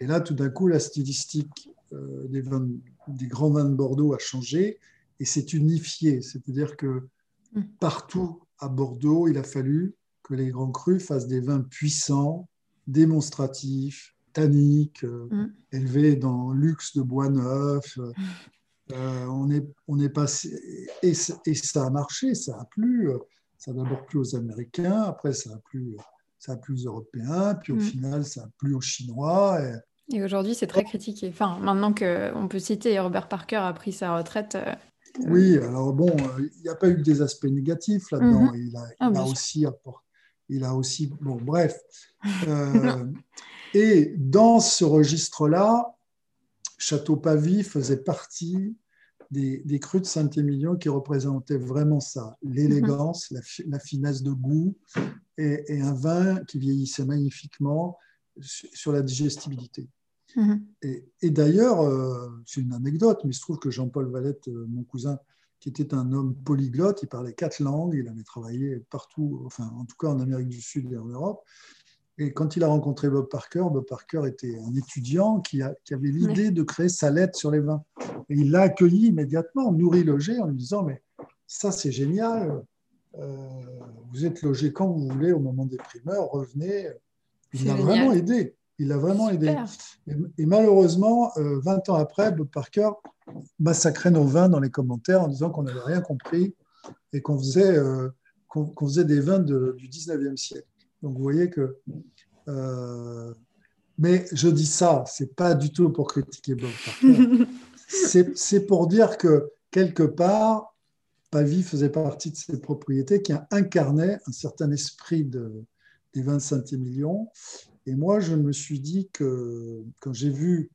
Et là, tout d'un coup, la stylistique euh, des, vins, des grands vins de Bordeaux a changé et s'est unifiée. C'est-à-dire que mm. partout à Bordeaux, il a fallu que les grands crus fassent des vins puissants, démonstratifs, tanniques, euh, mm. élevés dans luxe de bois neuf. Euh, on, est, on est passé, et, et, ça a marché, ça a plu. Ça a d'abord plu aux Américains, après ça a plu, ça a plu aux Européens, puis au mm. final ça a plu aux Chinois. Et, aujourd'hui c'est très critiqué. Enfin, maintenant qu'on peut citer Robert Parker a pris sa retraite. Euh, oui, alors bon, il n'y a pas eu que des aspects négatifs là-dedans. Mm-hmm. Il a, ah, aussi apporté il a aussi. Bon, bref. Euh, et dans ce registre-là, Château Pavie faisait partie des, des crus de Saint-Émilion qui représentaient vraiment ça l'élégance, la, finesse de goût et, un vin qui vieillissait magnifiquement sur la digestibilité. Mhm. Et, d'ailleurs, euh, c'est une anecdote, mais il se trouve que Jean-Paul Valette, euh, mon cousin, qui était un homme polyglotte, il parlait quatre langues, il avait travaillé partout, enfin en tout cas en Amérique du Sud et en Europe. Et quand il a rencontré Bob Parker, Bob Parker était un étudiant qui, avait l'idée de créer sa lettre sur les vins. Et il l'a accueilli immédiatement, nourri, logé, en lui disant Mais ça, c'est génial, euh, vous êtes logé quand vous voulez au moment des primeurs, revenez. Il l'a vraiment aidé. Il l'a vraiment aidé. Et, malheureusement, 20 euh, ans après, Bob Parker massacrait nos vins dans les commentaires en disant qu'on n'avait rien compris et qu'on faisait, euh, qu'on faisait des vins du 19e siècle. Donc vous voyez que. Euh, mais je dis ça, c'est pas du tout pour critiquer Bob Parker. c'est pour dire que quelque part, Pavie faisait partie de ces propriétés qui incarnaient un certain esprit de, des 25 millions. Et moi, je me suis dit que quand j'ai vu,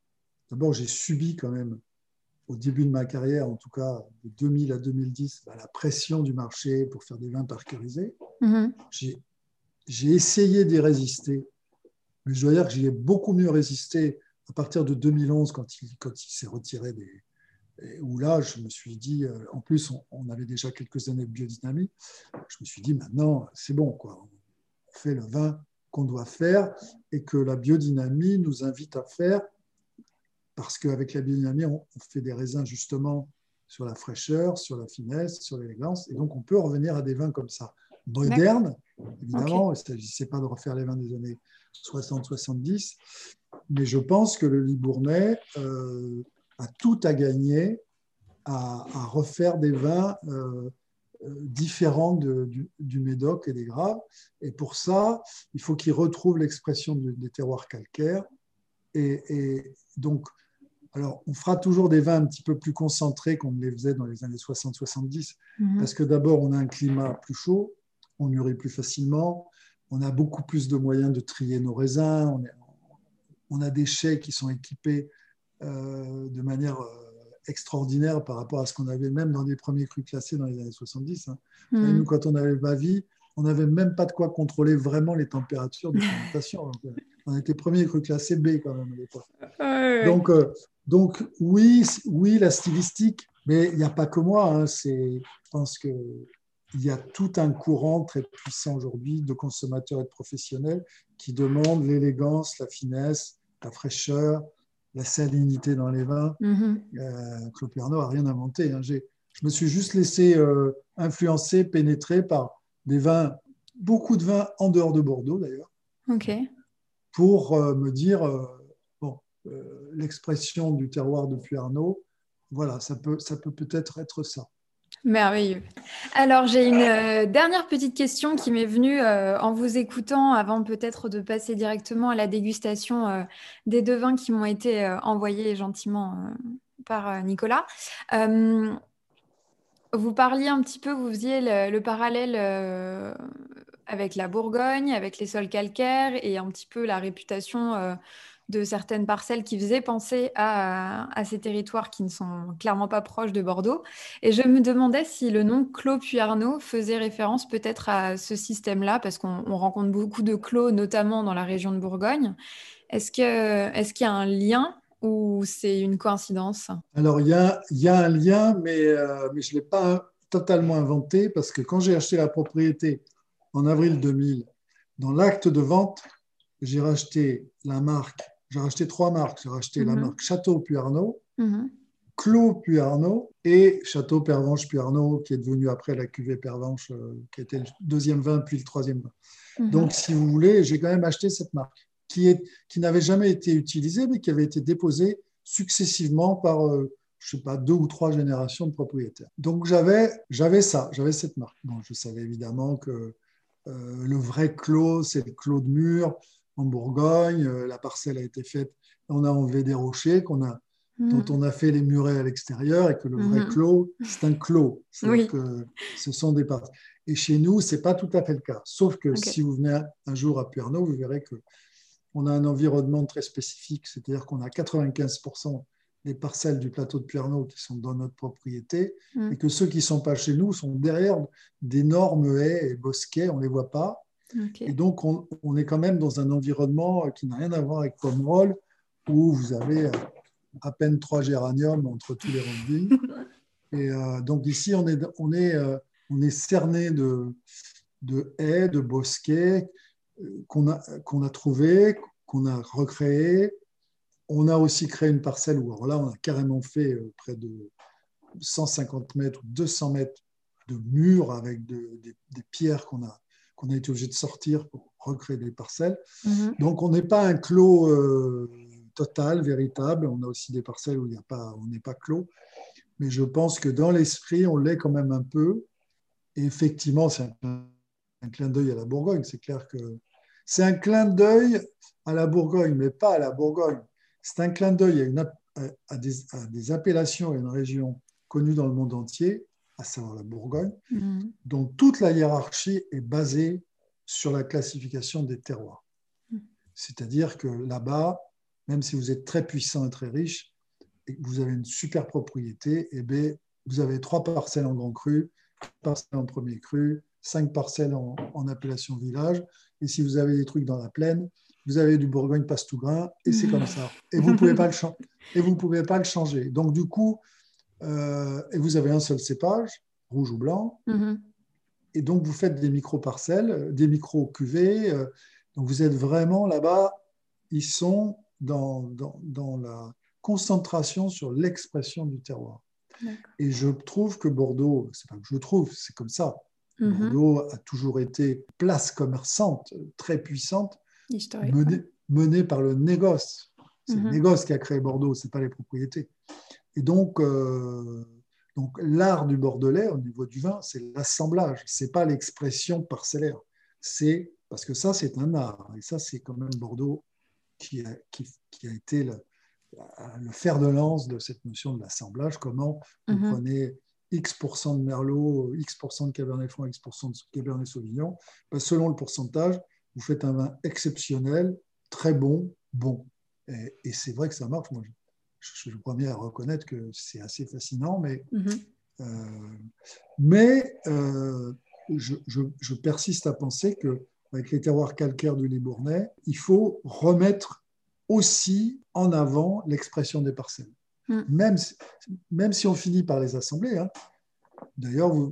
d'abord, j'ai subi quand même au début de ma carrière, en tout cas de 2000 à 2010, bah, la pression du marché pour faire des vins parkerisés. Mm-hmm. J'ai essayé d'y résister, mais je dois dire que j'y ai beaucoup mieux résisté à partir de 2011 quand il, quand il s'est retiré des, où là, je me suis dit, euh, en plus, on, avait déjà quelques années de biodynamie, je me suis dit, maintenant, c'est bon, quoi. on fait le vin qu'on doit faire et que la biodynamie nous invite à faire, parce qu'avec la biodynamie, on, fait des raisins justement sur la fraîcheur, sur la finesse, sur l'élégance, et donc on peut revenir à des vins comme ça, modernes, évidemment, il ne s'agissait pas de refaire les vins des années 60-70, mais je pense que le Libournais... Euh, a tout à gagner à, refaire des vins euh, euh, différents du, Médoc et des Graves. Et pour ça, il faut qu'ils retrouvent l'expression des terroirs calcaires. Et, donc, alors, on fera toujours des vins un petit peu plus concentrés qu'on ne les faisait dans les années 60-70, mhm. parce que d'abord, on a un climat plus chaud, on mûrit plus facilement, on a beaucoup plus de moyens de trier nos raisins, on, on a des chais qui sont équipés euh, de manière euh, extraordinaire par rapport à ce qu'on avait même dans les premiers crus classés dans les années 70. Hein. Mm. Nous, quand on avait Bavie, on n'avait même pas de quoi contrôler vraiment les températures de fermentation. Euh, on était premier cru classé B quand même à l'époque. Donc, donc oui, oui, la stylistique, mais il n'y a pas que moi. Hein, je pense qu'il y a tout un courant très puissant aujourd'hui de consommateurs et de professionnels qui demandent l'élégance, la finesse, la fraîcheur, la salinité dans les vins. Mm Claude Pernod n'a rien inventé. Hein. Je me suis juste laissé euh, influencer, pénétrer par des vins, beaucoup de vins en dehors de Bordeaux d'ailleurs, pour euh, me dire, bon, l'expression du terroir de Arnaud, voilà, ça peut ça peut peut-être être ça. Merveilleux. Alors, j'ai une euh, dernière petite question qui m'est venue euh, en vous écoutant avant peut-être de passer directement à la dégustation euh, des deux vins qui m'ont été envoyés gentiment par Nicolas. vous parliez un petit peu, vous faisiez le parallèle avec la Bourgogne, avec les sols calcaires et un petit peu la réputation de certaines parcelles qui faisaient penser à, ces territoires qui ne sont clairement pas proches de Bordeaux. Et je me demandais si le nom Clos Puyarnaud faisait référence peut-être à ce système-là, parce qu'on rencontre beaucoup de clos, notamment dans la région de Bourgogne. Est-ce qu'il est y a un lien ou c'est une coïncidence? Alors, il y a, y a, un lien, mais, euh, mais je ne l'ai pas totalement inventé, parce que quand j'ai acheté la propriété en avril 2000, dans l'acte de vente, j'ai racheté la marque j'ai racheté trois marques. J'ai racheté la mhm. marque Château Puyarnaud, mhm. Clos Puyarnaud et Château Pervenche Puyarnaud, qui est devenu après la cuvée Pervenche, euh, qui était le deuxième vin puis le troisième vin. Mhm. Donc, si vous voulez, j'ai quand même acheté cette marque qui, est, qui n'avait jamais été utilisée, mais qui avait été déposée successivement par, euh, je sais pas, deux ou trois générations de propriétaires. Donc, j'avais, j'avais ça, j'avais cette marque. Bon, je savais évidemment que euh, le vrai clos, c'est le clos de mur en Bourgogne. Euh, la parcelle a été faite, on a enlevé des rochers qu'on a, hmm. dont on a fait les murets à l'extérieur et que le vrai hmm. clos, c'est un clos. que ce sont des parcelles. Et chez nous, c'est pas tout à fait le cas. Sauf que si vous venez un jour à Puerno, vous verrez que on a un environnement très spécifique, c'est-à-dire qu'on a 95% des parcelles du plateau de Puerno qui sont dans notre propriété, hmm. et que ceux qui ne sont pas chez nous sont derrière d'énormes haies et bosquets, on ne les voit pas, et donc, on, est quand même dans un environnement qui n'a rien à voir avec Pomerol, où vous avez euh, à peine trois géraniums entre tous les rangs Et euh, donc, ici, on est, on est, euh, on est cerné de, de haies, de bosquets qu'on a, qu'on a trouvés, qu'on a recréés. On a aussi créé une parcelle où, alors là, on a carrément fait près de 150 mètres ou 200 mètres de murs avec des, des pierres qu'on a on a été obligé de sortir pour recréer des parcelles. Mhm. Donc, on n'est pas un clos euh, total, véritable. On a aussi des parcelles où il y a pas, on n'est pas clos. Mais je pense que dans l'esprit, on l'est quand même un peu. Et effectivement, c'est un, clin d'œil à la Bourgogne. C'est clair que c'est un clin d'œil à la Bourgogne, mais pas à la Bourgogne. C'est un clin d'œil à, des, à des appellations et une région connue dans le monde entier à savoir la Bourgogne, mm. dont toute la hiérarchie est basée sur la classification des terroirs. Mm. C'est-à-dire que là-bas, même si vous êtes très puissant et très riche, et que vous avez une super propriété, et eh vous avez trois parcelles en grand cru, parcelles en premier cru, cinq parcelles en, appellation village, et si vous avez des trucs dans la plaine, vous avez du Bourgogne Pastougrain, et c'est comme ça. Et vous ne pouvez, pas le et vous pouvez pas le changer. Donc, du coup, et vous avez un seul cépage, rouge ou blanc. Mhm. Et donc, vous faites des micro-parcelles, des micro-cuvées. Euh, donc, vous êtes vraiment là-bas, ils sont dans, dans, la concentration sur l'expression du terroir. Et je trouve que Bordeaux, c'est pas que je trouve, c'est comme ça. Mhm. Bordeaux a toujours été place commerçante très puissante, menée, par le négoce. C'est le mhm. négoce qui a créé Bordeaux, ce n'est pas les propriétés. Et donc, euh, donc l'art du Bordelais au niveau du vin, c'est l'assemblage, c'est pas l'expression parcellaire. C'est parce que ça, c'est un art. Et ça, c'est quand même Bordeaux qui a, qui, a été le, le, fer de lance de cette notion de l'assemblage. Comment vous mhm. prenez X% de Merlot, X% de Cabernet Franc, X% de Cabernet Sauvignon. Ben, selon le pourcentage, vous faites un vin exceptionnel, très bon, bon. Et, et c'est vrai que ça marche. Moi, je suis le premier à reconnaître que c'est assez fascinant, mais, mhm. euh, mais euh, je, persiste à penser qu'avec les terroirs calcaires du Libournais, il faut remettre aussi en avant l'expression des parcelles. Mhm. Même, si, même si on finit par les assembler. Hein. D'ailleurs, je ne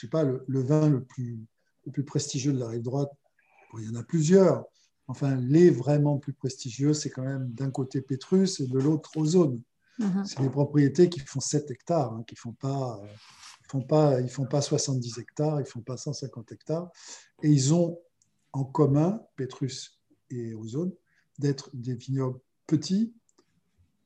sais pas, le, vin le plus, le plus prestigieux de la rive droite, il y en a plusieurs, Enfin, les vraiment plus prestigieux, c'est quand même d'un côté Pétrus et de l'autre Ozone. Mhm. C'est des propriétés qui font 7 hectares, hein, qui font pas, font pas, ils font pas 70 hectares, ils font pas 150 hectares. Et ils ont en commun, Pétrus et Ozone, d'être des vignobles petits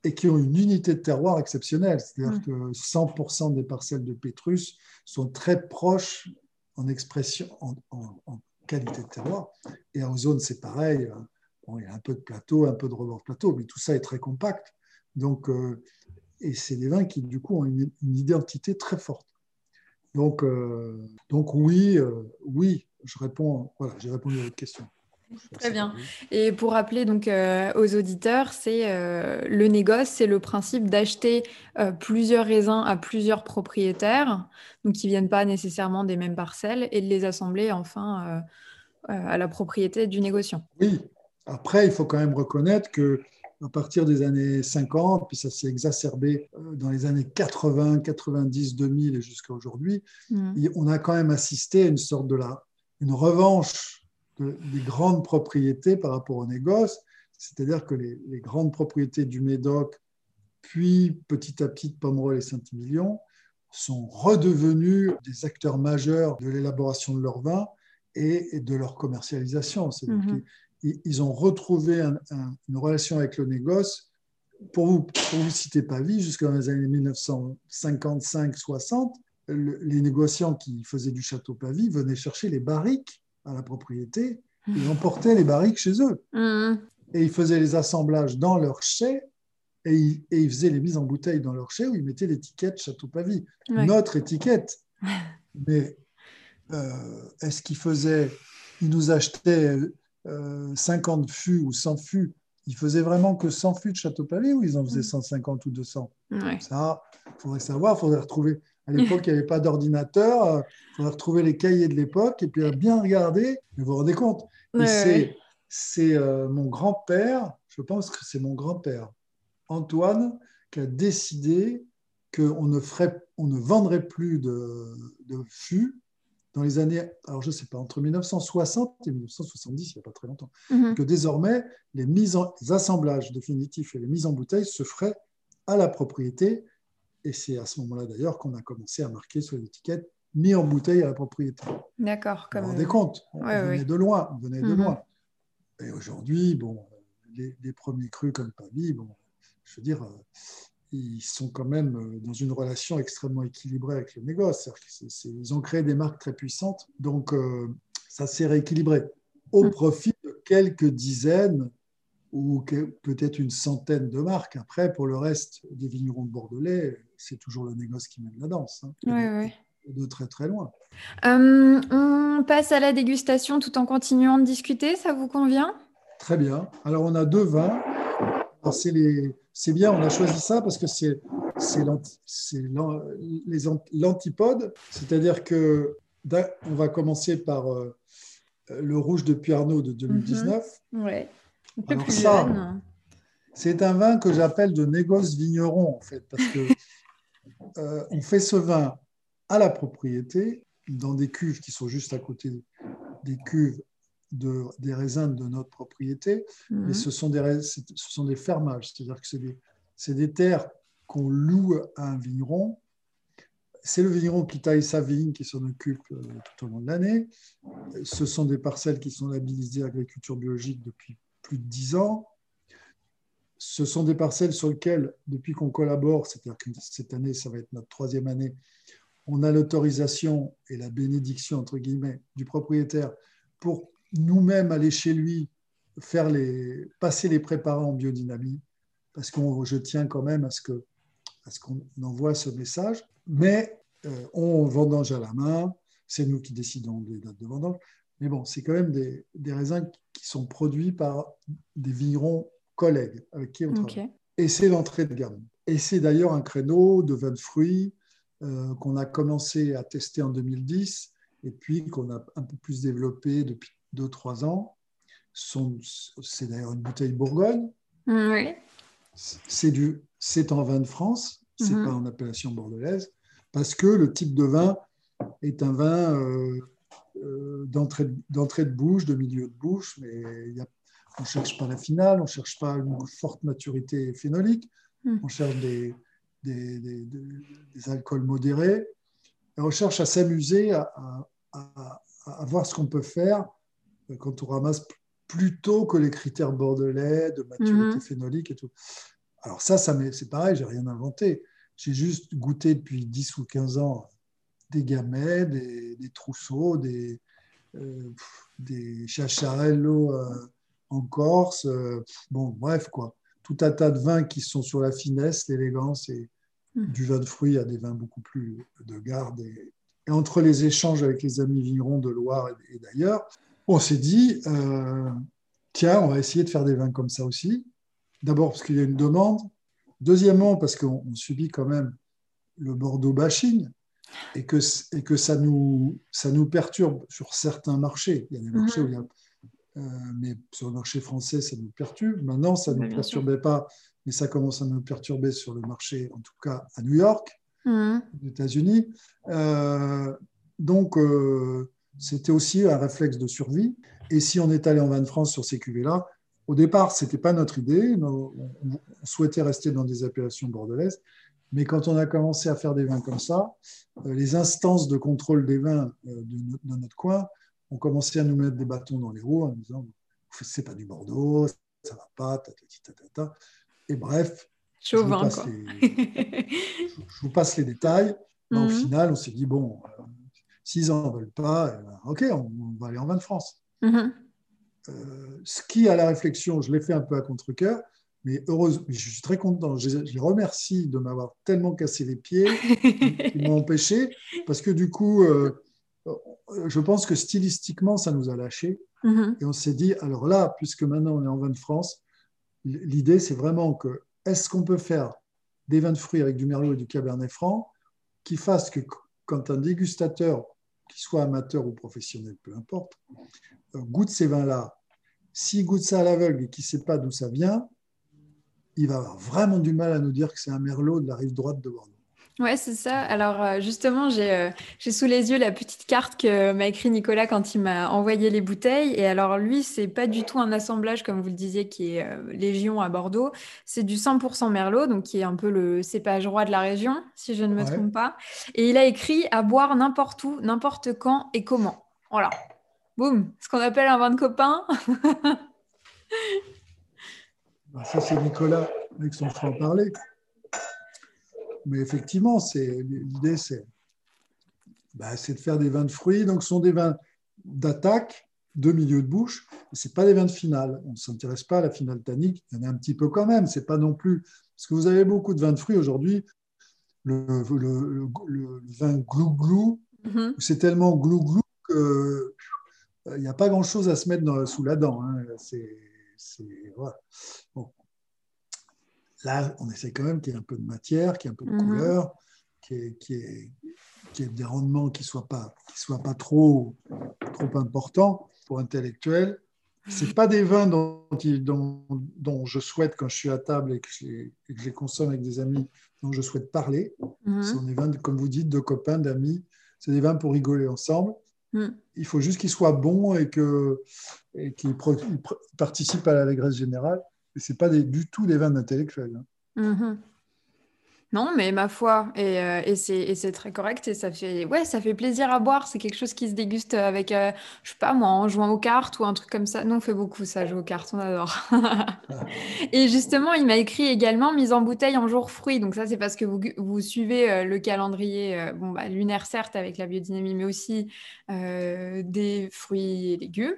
et qui ont une unité de terroir exceptionnelle. C'est-à-dire que 100% des parcelles de Pétrus sont très proches en expression, en, qualité de terroir. Et en zone, c'est pareil. il y a un peu de plateau, un peu de rebord plateau, mais tout ça est très compact. Donc, euh, et c'est des vins qui, du coup, ont une, identité très forte. Donc, euh, donc oui, euh, oui, je réponds, voilà, j'ai répondu à votre question. Très bien. Et pour rappeler donc aux auditeurs, c'est le négoce, c'est le principe d'acheter plusieurs raisins à plusieurs propriétaires, donc qui viennent pas nécessairement des mêmes parcelles, et de les assembler enfin à la propriété du négociant. Oui. Après, il faut quand même reconnaître que à partir des années 50, puis ça s'est exacerbé euh, dans les années 80, 90, 2000 et jusqu'à aujourd'hui, mmh. on a quand même assisté à une sorte de la, une revanche des grandes propriétés par rapport au négoce, c'est-à-dire que les, grandes propriétés du Médoc, puis petit à petit de Pomerol et Saint-Émilion, sont redevenues des acteurs majeurs de l'élaboration de leur vin et, de leur commercialisation. mmh ils ont retrouvé une relation avec le négoce. Pour vous, pour vous citer Pavie, jusqu'à les années 1955-60, les négociants qui faisaient du château Pavie venaient chercher les barriques à la propriété et emportaient les barriques chez eux. Mmh. Et ils faisaient les assemblages dans leur chai et ils, faisaient les mises en bouteille dans leur chai où ils mettaient l'étiquette Château Pavie, notre étiquette. Mais euh, est-ce qu'ils faisaient, ils nous achetaient 50 euh, fûts ou 100 fûts, ils faisaient vraiment que 100 fûts de Château Palais ou ils en faisaient 150 mm. ou 200 Ça, il faudrait savoir, il faudrait retrouver. À l'époque, il n'y avait pas d'ordinateur, il faudrait retrouver les cahiers de l'époque et puis bien regarder. vous vous rendez compte C'est euh, mon grand-père, je pense que c'est mon grand-père, Antoine, qui a décidé qu'on ne, ferait, on ne vendrait plus de, de fûts dans les années, alors je ne sais pas, entre 1960 et 1970, il n'y a pas très longtemps, mhm. que désormais, les, mises en, assemblages définitifs et les mises en bouteille se feraient à la propriété. Et c'est à ce moment-là d'ailleurs qu'on a commencé à marquer sur l'étiquette mis en bouteille à la propriété. D'accord. Comme... Vous vous rendez compte On, venait de loin. On venait de mhm. loin. Et aujourd'hui, bon, les, premiers crus comme Pavie, bon, je veux dire, euh, ils sont quand même euh, dans une relation extrêmement équilibrée avec le négoce. ils ont créé des marques très puissantes, donc euh, ça s'est rééquilibré au mm. profit de quelques dizaines ou peut-être une centaine de marques. Après, pour le reste des vignerons de Bordelais, c'est toujours le négoce qui mène la danse. Hein, de, très très loin. Euh, on passe à la dégustation tout en continuant de discuter, ça vous convient? Très bien. Alors on a deux vins. C'est les bien, on a choisi ça parce que c'est l'antipode, c'est-à-dire que on va commencer par euh, le rouge de Arnaud de 2019. Mhm. Ouais. Un peu plus jeune. C'est un vin que j'appelle de négoce vigneron en fait, parce que euh, on fait ce vin à la propriété dans des cuves qui sont juste à côté des cuves de, des raisins de notre propriété, mais mhm. ce sont des, ce sont des fermages, c'est-à-dire que c'est des, des, terres qu'on loue à un vigneron. C'est le vigneron qui taille sa vigne, qui s'en occupe euh, tout au long de l'année. Ce sont des parcelles qui sont labellisées agriculture biologique depuis plus de dix ans. Ce sont des parcelles sur lesquelles, depuis qu'on collabore, c'est-à-dire que cette année, ça va être notre troisième année, on a l'autorisation et la bénédiction, entre guillemets, du propriétaire pour nous-mêmes aller chez lui, faire les, passer les préparants en biodynamie, parce que je tiens quand même à ce qu'on envoie ce message. Mais euh, on vendange à la main, c'est nous qui décidons des dates de vendange. Mais bon, c'est quand même des, des, raisins qui sont produits par des vignerons collègues avec qui on travaille. Et c'est l'entrée de gamme. Et c'est d'ailleurs un créneau de vin de fruits euh, qu'on a commencé à tester en 2010 et puis qu'on a un peu plus développé depuis deux, trois ans. C'est d'ailleurs une bouteille Bourgogne. Oui. C'est du, c'est en vin de France, c'est mhm. pas en appellation bordelaise, parce que le type de vin est un vin euh, euh, d'entrée de bouche, de milieu de bouche, mais on ne cherche pas la finale, on ne cherche pas une forte maturité phénolique, mhm. on cherche des, des, des, alcools modérés, et on cherche à s'amuser, à, à, à, voir ce qu'on peut faire quand on ramasse plutôt que les critères bordelais de maturité mhm. phénolique et tout. Alors ça, ça c'est pareil, j'ai rien inventé. J'ai juste goûté depuis 10 ou 15 ans des gamets, des, trousseaux, des, euh, des chacharello euh, en Corse. Euh, bon, bref, quoi. Tout un tas de vins qui sont sur la finesse, l'élégance et mmh. du vin de fruits à des vins beaucoup plus de garde. Et, entre les échanges avec les amis vignerons de Loire et, d'ailleurs, on s'est dit, tiens, on va essayer de faire des vins comme ça aussi. D'abord parce qu'il y a une demande. Deuxièmement, parce qu'on subit quand même le Bordeaux bashing et que, et que ça, nous, ça nous perturbe sur certains marchés. Il y a des marchés où il y a, euh, mais sur le marché français, ça nous perturbe. Maintenant, ça ne nous perturbait pas, mais ça commence à nous perturber sur le marché, en tout cas à New York, mhm. aux États-Unis. Euh, donc, euh, c'était aussi un réflexe de survie. Et si on est allé en vin de France sur ces cuvées-là, au départ, ce n'était pas notre idée. On souhaitait rester dans des appellations bordelaises. Mais quand on a commencé à faire des vins comme ça, euh, les instances de contrôle des vins euh, de notre coin ont commencé à nous mettre des bâtons dans les roues en nous disant c'est pas du Bordeaux, ça va pas, ta, Et bref, je, vous passe les, je vous passe les détails. Au mhm. final, on s'est dit bon, euh, s'ils n'en veulent pas, eh ben, ok, on, va aller en vin de France. Mhm. ce qui, à la réflexion, je l'ai fait un peu à contre-coeur, mais heureusement, je suis très content. Je, les remercie de m'avoir tellement cassé les pieds, qui m'ont empêché, parce que du coup, euh, je pense que stylistiquement, ça nous a lâchés. Mm-hmm. Et on s'est dit, alors là, puisque maintenant on est en vin de France, l'idée, c'est vraiment que, est-ce qu'on peut faire des vins de fruits avec du merlot et du cabernet franc qui fassent que quand un dégustateur, qu'il soit amateur ou professionnel, peu importe, euh, goûte ces vins-là, s'il goûte ça à l'aveugle et qu'il ne sait pas d'où ça vient, il va avoir vraiment du mal à nous dire que c'est un merlot de la rive droite de Bordeaux. Ouais, c'est ça. Alors euh, justement, euh, j'ai sous les yeux la petite carte que m'a écrit Nicolas quand il m'a envoyé les bouteilles. Et alors lui, c'est pas du tout un assemblage comme vous le disiez qui est euh, Légion à Bordeaux. C'est du 100% Merlot, donc qui est un peu le cépage roi de la région, si je ne me trompe pas. Et il a écrit à boire n'importe où, n'importe quand et comment. Voilà. Boum, ce qu'on appelle un vin de copain. Bah, ça, c'est Nicolas avec son franc-parler. Mais effectivement, l'idée, bah, c'est de faire des vins de fruits. Donc, ce sont des vins d'attaque, de milieu de bouche. Ce pas des vins de finale. On ne s'intéresse pas à la finale tannique. Il y en a un petit peu quand même. C'est pas non plus. Parce que vous avez beaucoup de vins de fruits aujourd'hui. Le, vin glou-glou, mm-hmm. c'est tellement glou-glou qu'il n'y a pas grand-chose à se mettre sous la dent. Hein. C'est Là, on essaie quand même qu'il y ait un peu de matière, qu'il y ait un peu de mhm. couleur, qu'il y, ait, des rendements qui ne soient pas, soient pas trop, trop importants pour intellectuels. Ce pas des vins dont, dont, je souhaite, quand je suis à table et que je, les, consomme avec des amis, dont je souhaite parler. Mhm. Ce sont des vins, comme vous dites, de copains, d'amis. C'est des vins pour rigoler ensemble. Mm. Il faut juste qu'il soit bon et qu'il participe à l'allégresse générale. Et ce pas du tout des vins intellectuels. Hein. Mm-hmm. Non, mais ma foi, et, euh, c'est très correct et ça fait, ouais, ça fait plaisir à boire. C'est quelque chose qui se déguste avec, euh, je sais pas moi, en jouant aux cartes ou un truc comme ça. Nous, on fait beaucoup ça, jouer aux cartes, on adore. et justement, il m'a écrit également mise en bouteille en jour fruits. Donc ça, c'est parce que vous, vous suivez euh, le calendrier, bon, bah, lunaire certes avec la biodynamie, mais aussi des fruits et légumes.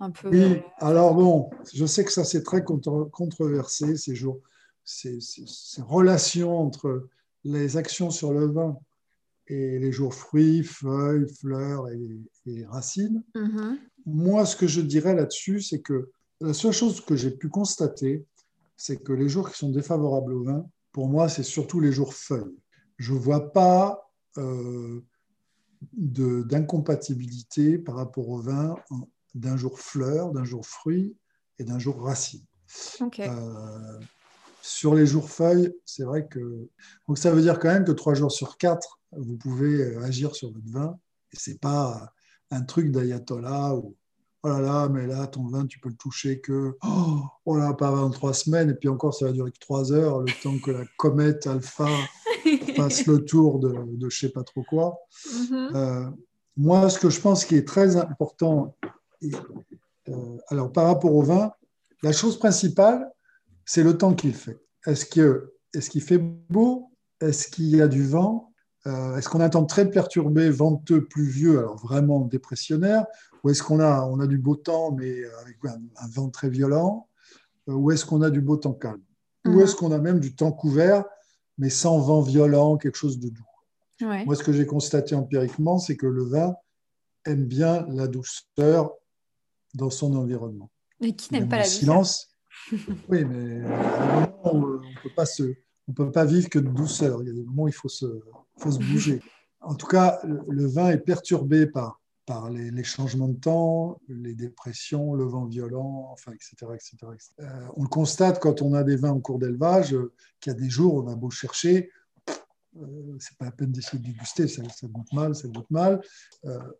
Un peu, oui, alors bon, je sais que ça c'est très controversé ces jours ces, relations entre les actions sur le vin et les jours fruits, feuilles, fleurs et, racines. Mm-hmm. Moi, ce que je dirais là-dessus, c'est que la seule chose que j'ai pu constater, c'est que les jours qui sont défavorables au vin, pour moi, c'est surtout les jours feuilles. Je ne vois pas euh, d'incompatibilité par rapport au vin d'un jour fleur, d'un jour fruit et d'un jour racine. Euh, sur les jours feuilles, c'est vrai que. Donc, ça veut dire quand même que trois jours sur quatre, vous pouvez euh, agir sur votre vin. Et ce n'est pas un truc d'ayatollah ou oh là là, mais là, ton vin, tu peux le toucher que. Oh, oh là, pas avant trois semaines. Et puis encore, ça va durer que trois heures, le temps que la comète alpha fasse le tour de, de je sais pas trop quoi. Mm-hmm. Euh, moi, ce que je pense qui est très important, euh, alors par rapport au vin, la chose principale, c'est le temps qu'il fait. est-ce qu'il est fait beau? Est-ce qu'il y a du vent? Euh, Est-ce qu'on a un temps très perturbé, venteux, pluvieux, alors vraiment dépressionnaire? Ou est-ce qu'on a, on a du beau temps, mais avec un, vent très violent? Euh, Ou est-ce qu'on a du beau temps calme? Ou mhm. est-ce qu'on a même du temps couvert, mais sans vent violent, quelque chose de doux? Moi, ce que j'ai constaté empiriquement, c'est que le vin aime bien la douceur dans son environnement. Mais qui n'aime pas la silence Oui, mais on ne peut pas se, on peut pas vivre que de douceur. Il y a des moments où il faut se, faut se bouger. En tout cas, le vin est perturbé par, par les, changements de temps, les dépressions, le vent violent, enfin, etc. etc., euh, on le constate quand on a des vins en cours d'élevage, euh, qu'il y a des jours, on a beau chercher, euh, c'est pas la peine d'essayer de déguster, ça, ça, goûte mal, ça goûte mal.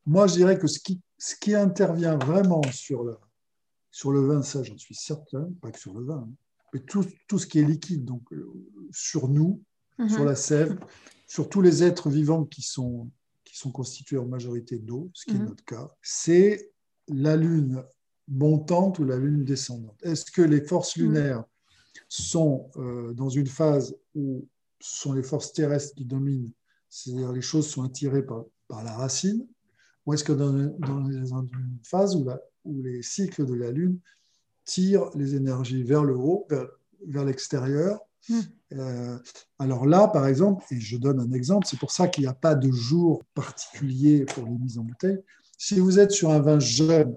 moi, je dirais que ce qui, ce qui intervient vraiment sur le, sur le vin, ça j'en suis certain, pas que sur le vin, hein, mais tout, tout, ce qui est liquide, donc sur nous, mhm. sur la sève, sur tous les êtres vivants qui sont, qui sont constitués en majorité d'eau, ce qui est mhm. notre cas, c'est la Lune montante ou la Lune descendante. Est-ce que les forces mhm. lunaires sont euh, dans une phase où ce sont les forces terrestres qui dominent, c'est-à-dire les choses sont attirées par, par la racine, ou est-ce que dans, dans, une phase où, la, où, les cycles de la Lune tirent les énergies vers le haut, vers, vers l'extérieur, Hmm. Euh, alors là, par exemple, et je donne un exemple, c'est pour ça qu'il n'y a pas de jour particulier pour les mises en bouteille. Si vous êtes sur un vin jeune,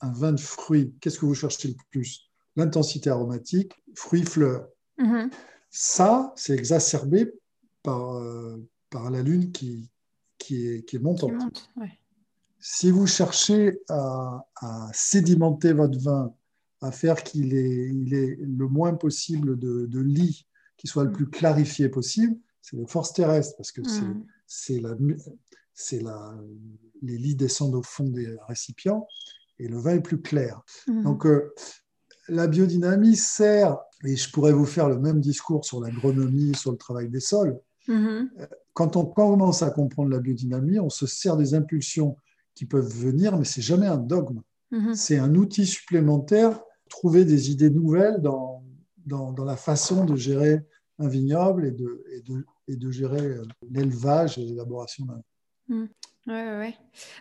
un vin de fruits, qu'est-ce que vous cherchez le plus? L'intensité aromatique, fruits, fleurs. Hmm. Ça, c'est exacerbé par, euh, par la lune qui, qui, est, qui est montante. Si vous cherchez à, sédimenter votre vin, à faire qu'il ait, il est le moins possible de, de lit qui soit le mm. plus clarifié possible, c'est les forces terrestres, parce que c'est mm. la, la, les lits descendent au fond des récipients et le vin est plus clair. Mm. Donc, euh, la biodynamie sert, et je pourrais vous faire le même discours sur l'agronomie, sur le travail des sols. Mm-hmm. Euh, quand on commence à comprendre la biodynamie, on se sert des impulsions qui peuvent venir, mais c'est jamais un dogme. Mm-hmm. C'est un outil supplémentaire, trouver des idées nouvelles dans, dans, la façon de gérer un vignoble et de, et de, et de gérer euh, l'élevage et l'élaboration d'un. Mmh. Ouais, ouais.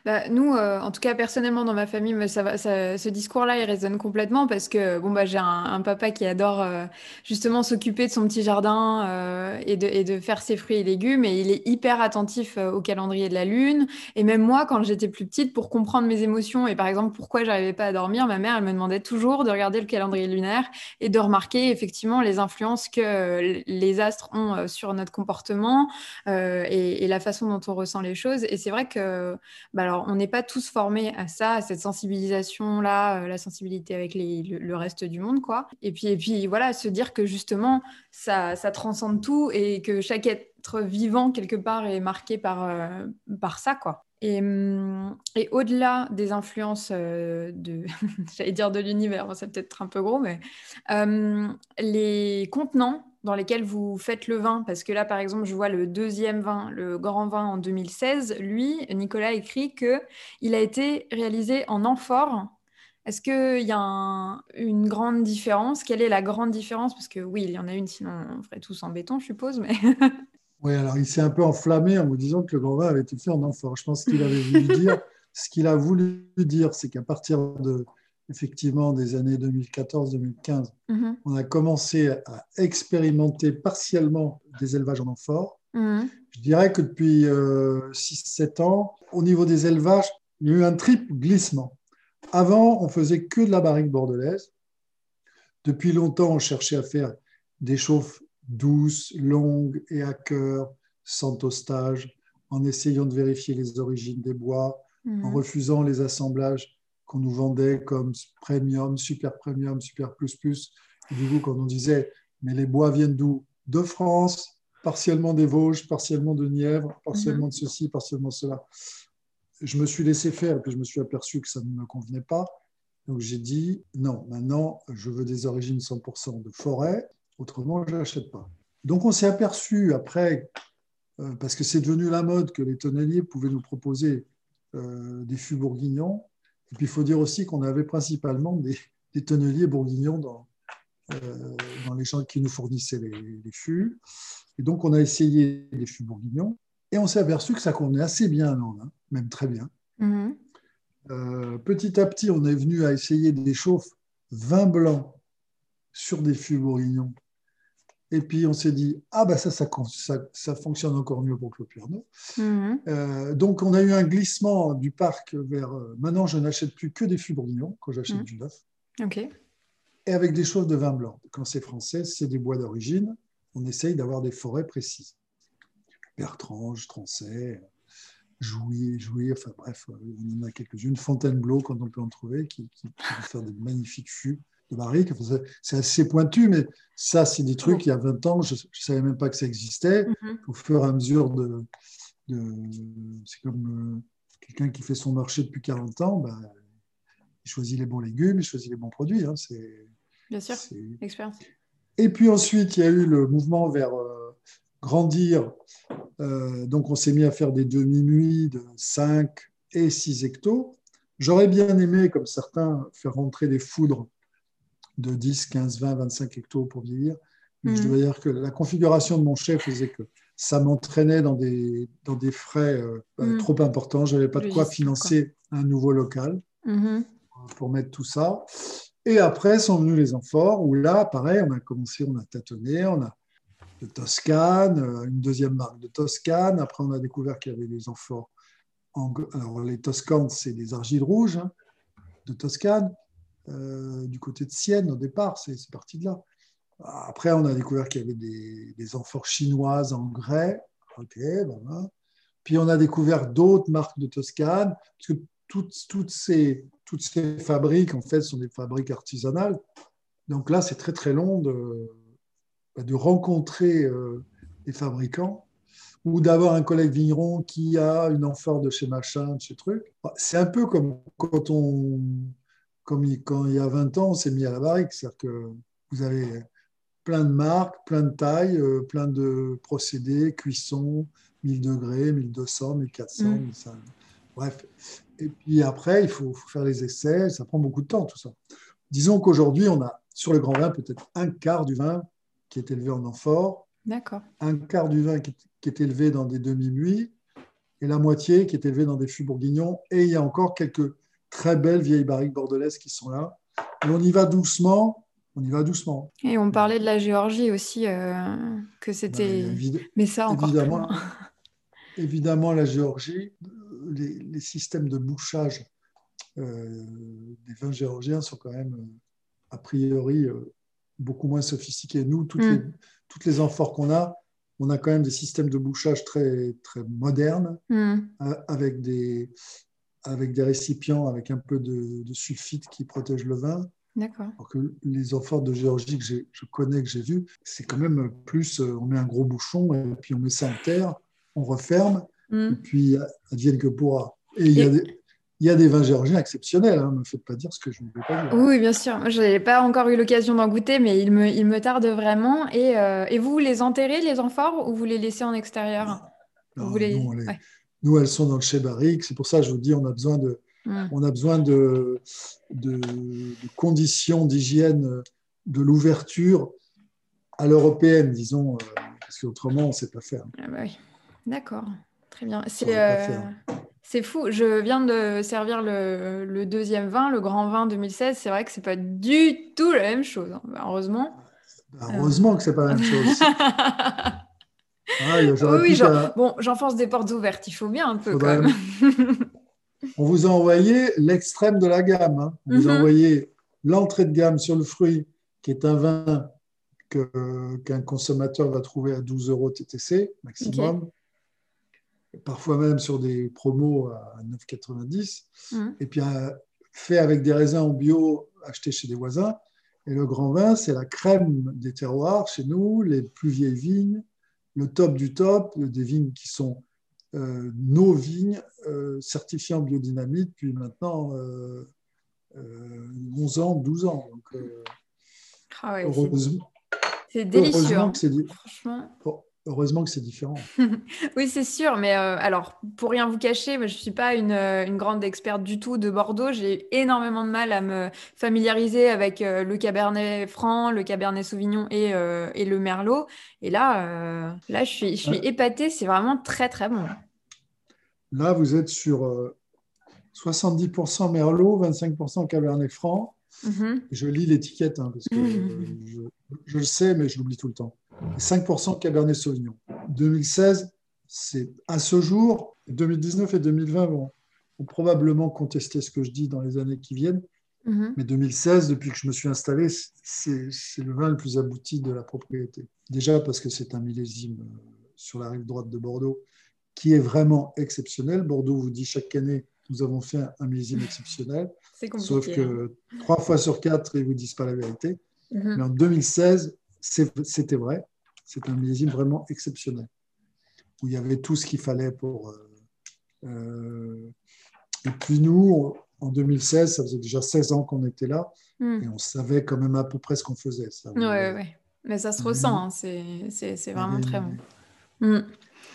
Bah, nous, euh, en tout cas, personnellement, dans ma famille, ça ce discours-là, il résonne complètement parce que bon, bah, j'ai un, papa qui adore euh, justement s'occuper de son petit jardin euh, et, de, et, de, faire ses fruits et légumes. Et il est hyper attentif au calendrier de la Lune. Et même moi, quand j'étais plus petite, pour comprendre mes émotions et par exemple pourquoi j'arrivais pas à dormir, ma mère, elle me demandait toujours de regarder le calendrier lunaire et de remarquer effectivement les influences que les astres ont sur notre comportement et, et la façon dont on ressent les choses. Et c'est vrai que bah alors, on n'est pas tous formés à ça, à cette sensibilisation-là, euh, la sensibilité avec le, reste du monde, quoi. Et puis, et puis voilà, se dire que justement, ça, transcende tout et que chaque être vivant, quelque part, est marqué par, euh, par ça, quoi. Et, hum, au-delà des influences euh, de, j'allais dire de l'univers, c'est peut-être un peu gros, mais les contenants dans lesquels vous faites le vin Parce que là, par exemple, je vois le deuxième vin, le grand vin en 2016. Lui, Nicolas écrit que il a été réalisé en amphore. Est-ce qu'il y a une grande différence? Quelle est la grande différence? Parce que oui, il y en a une, sinon on ferait tous en béton, je suppose. Mais oui, alors il s'est un peu enflammé en me disant que le grand vin avait été fait en amphore. Je pense qu'il avait voulu dire, ce qu'il a voulu dire, c'est qu'à partir de effectivement des années 2014-2015, mhm. on a commencé à expérimenter partiellement des élevages en amphore. Mhm. Je dirais que depuis 6-7 euh, ans, au niveau des élevages, il y a eu un triple glissement. Avant, on faisait que de la barrique bordelaise. Depuis longtemps, on cherchait à faire des chauffes douces, longues et à cœur, sans tostage, en essayant de vérifier les origines des bois, en mhm. refusant les assemblages qu'on nous vendait comme premium, super premium, super plus plus. du coup, quand on disait, mais les bois viennent d'où? De France, partiellement des Vosges, partiellement de Nièvre, partiellement de ceci, partiellement cela. Je me suis laissé faire, et puis je me suis aperçu que ça ne me convenait pas. Donc j'ai dit, non, maintenant, je veux des origines 100% de forêt, autrement, je n'achète pas. Donc on s'est aperçu après, euh, parce que c'est devenu la mode, que les tonneliers pouvaient nous proposer euh, des fûts bourguignons et puis, il faut dire aussi qu'on avait principalement des, tonneliers bourguignons dans, dans les gens qui nous fournissaient les, fûts. Et donc, on a essayé les fûts bourguignons et on s'est aperçu que ça convenait assez bien à Nantes, même très bien. Mhm. petit à petit, on est venu à essayer des chauffes vin blanc sur des fûts bourguignons et puis on s'est dit, ah ben ça, ça, ça, fonctionne encore mieux pour Clopierno. Mhm. Euh, donc on a eu un glissement du parc vers... Euh, maintenant, je n'achète plus que des fûts bourguignons quand j'achète mhm. du neuf. Ok. Et avec des choses de vin blanc. Quand c'est français, c'est des bois d'origine. On essaye d'avoir des forêts précises. Bertrange, Trancet, Jouy, Jouy, enfin bref, on en a quelques-unes. Fontainebleau, quand on peut en trouver, qui, qui, qui faire des magnifiques fûts de barrique. c'est assez pointu, mais ça, c'est des trucs, il y a 20 ans, je ne savais même pas que ça existait. Mhm. Au fur et à mesure de. c'est comme euh, quelqu'un qui fait son marché depuis 40 ans, ben, il choisit les bons légumes, il choisit les bons produits. Hein, c'est, Bien sûr, expérience. Et puis ensuite, il y a eu le mouvement vers euh, grandir. Euh, donc, on s'est mis à faire des demi-nuits de 5 et 6 hectos. J'aurais bien aimé, comme certains, faire rentrer des foudres de 10, 15, 20, 25 hectos pour vieillir. Mais je mm. dois dire que la configuration de mon chef faisait que ça m'entraînait dans des, dans des frais euh, bah, mm. trop importants. Je n'avais pas de quoi financer un nouveau local mm-hmm. pour mettre tout ça. Et après sont venus les amphores, où là, pareil, on a commencé, on a tâtonné, on a de Toscane, euh, une deuxième marque de Toscane. Après, on a découvert qu'il y avait des amphores. En... Alors, les Toscanes, c'est des argiles rouges hein, de Toscane. Euh, du côté de Sienne au départ, c'est parti de là. Après, on a découvert qu'il y avait des, amphores chinoises en grès. Ok, Puis on a découvert d'autres marques de Toscane, parce que toutes, ces, toutes ces fabriques, en fait, sont des fabriques artisanales. Donc là, c'est très très long de, bah, de rencontrer euh, des fabricants ou d'avoir un collègue vigneron qui a une amphore de chez machin, de chez truc. C'est un peu comme quand on, comme quand il y a 20 ans, on s'est mis à la barrique. C'est-à-dire que vous avez plein de marques, plein de tailles, euh, plein de procédés, cuisson, 1000 degrés, 1200, 1400, 1500. Bref. Et puis après, il faut, faire les essais. Ça prend beaucoup de temps, tout ça. Disons qu'aujourd'hui, on a sur le grand vin peut-être un quart du vin qui est élevé en amphore. Un quart du vin qui est, élevé dans des demi-muits et la moitié qui est élevé dans des fûts bourguignons. Et il y a encore quelques très belles vieilles barriques bordelaises qui sont là. Et on y va doucement. On y va doucement. Et on parlait de la Géorgie aussi, euh, que c'était. Mais ça encore évidemment, évidemment, la Géorgie, les, systèmes de bouchage euh, des vins géorgiens sont quand même, euh, a priori, beaucoup moins sophistiqués. Nous, toutes, mm. les, toutes les amphores qu'on a, on a quand même des systèmes de bouchage très, très modernes, mm. avec des, avec des récipients avec un peu de, sulfite qui protège le vin. D'accord. Alors que les amphores de Géorgie que je connais, que j'ai vu, c'est quand même plus, euh, on met un gros bouchon et puis on met ça en terre, on referme, mm. et puis advienne que pourra. Et il y a des, il y a des vins géorgiens exceptionnels, hein, ne me faites pas dire ce que je ne veux pas dire. Oui, bien sûr. Je n'ai pas encore eu l'occasion d'en goûter, mais il me, il me tarde vraiment. Et, euh, et, vous les enterrez, les amphores, ou vous les laissez en extérieur? Vous les... Nous, elles sont dans le chez Barrique. C'est pour ça que je vous dis, on a besoin de, mm. on a besoin de, de, conditions d'hygiène de l'ouverture à l'européenne, disons, euh, parce qu'autrement, on ne sait pas faire. Ah bah oui. D'accord, très bien. Euh, c'est fou. Je viens de servir le, le, deuxième vin, le grand vin 2016. C'est vrai que c'est pas du tout la même chose, hein. heureusement. Bah, heureusement que c'est pas la même chose. Ah, oui, bon, j'enfonce des portes ouvertes, il faut bien un peu quand même. On vous a envoyé l'extrême de la gamme. Hein. On vous a mhm. envoyé l'entrée de gamme sur le fruit, qui est un vin qu'un consommateur va trouver à 12 euros TTC maximum. Parfois même sur des promos à 9,90. Mhm. Et puis euh, fait avec des raisins en bio achetés chez des voisins. Et le grand vin, c'est la crème des terroirs chez nous, les plus vieilles vignes, le top du top, des vignes qui sont euh, nos vignes euh, certifiées en biodynamie depuis maintenant 11 euh, ans, 12 ans. ah ouais, c'est délicieux. Hein. Franchement. Heureusement que c'est différent. oui, c'est sûr. Mais euh, alors, pour rien vous cacher, je ne suis pas une, une, grande experte du tout de Bordeaux. J'ai énormément de mal à me familiariser avec le Cabernet Franc, le Cabernet Sauvignon et, et le Merlot. Et là, là je suis, je suis épatée. C'est vraiment très, très bon. Là, vous êtes sur 70% Merlot, 25% Cabernet Franc. Mhm. Je lis l'étiquette hein, parce que mhm. je, le sais, mais je l'oublie tout le temps. 5% Cabernet Sauvignon. 2016, c'est à ce jour, 2019 et 2020 vont, probablement contester ce que je dis dans les années qui viennent. Mhm. Mais 2016, depuis que je me suis installé, c'est le vin le plus abouti de la propriété. Déjà parce que c'est un millésime euh, sur la rive droite de Bordeaux qui est vraiment exceptionnel. Bordeaux vous dit chaque année nous avons fait un millésime exceptionnel. Sauf que hein. trois fois sur quatre, ils ne vous disent pas la vérité. Mhm. Mais en 2016, c'était vrai. C'est un millésime vraiment exceptionnel, où il y avait tout ce qu'il fallait pour. Euh, euh, et puis nous, en 2016, ça faisait déjà 16 ans qu'on était là, mhm. et on savait quand même à peu près ce qu'on faisait. Oui, oui, mais ça se ressent, hein. c'est vraiment très bon. Mhm.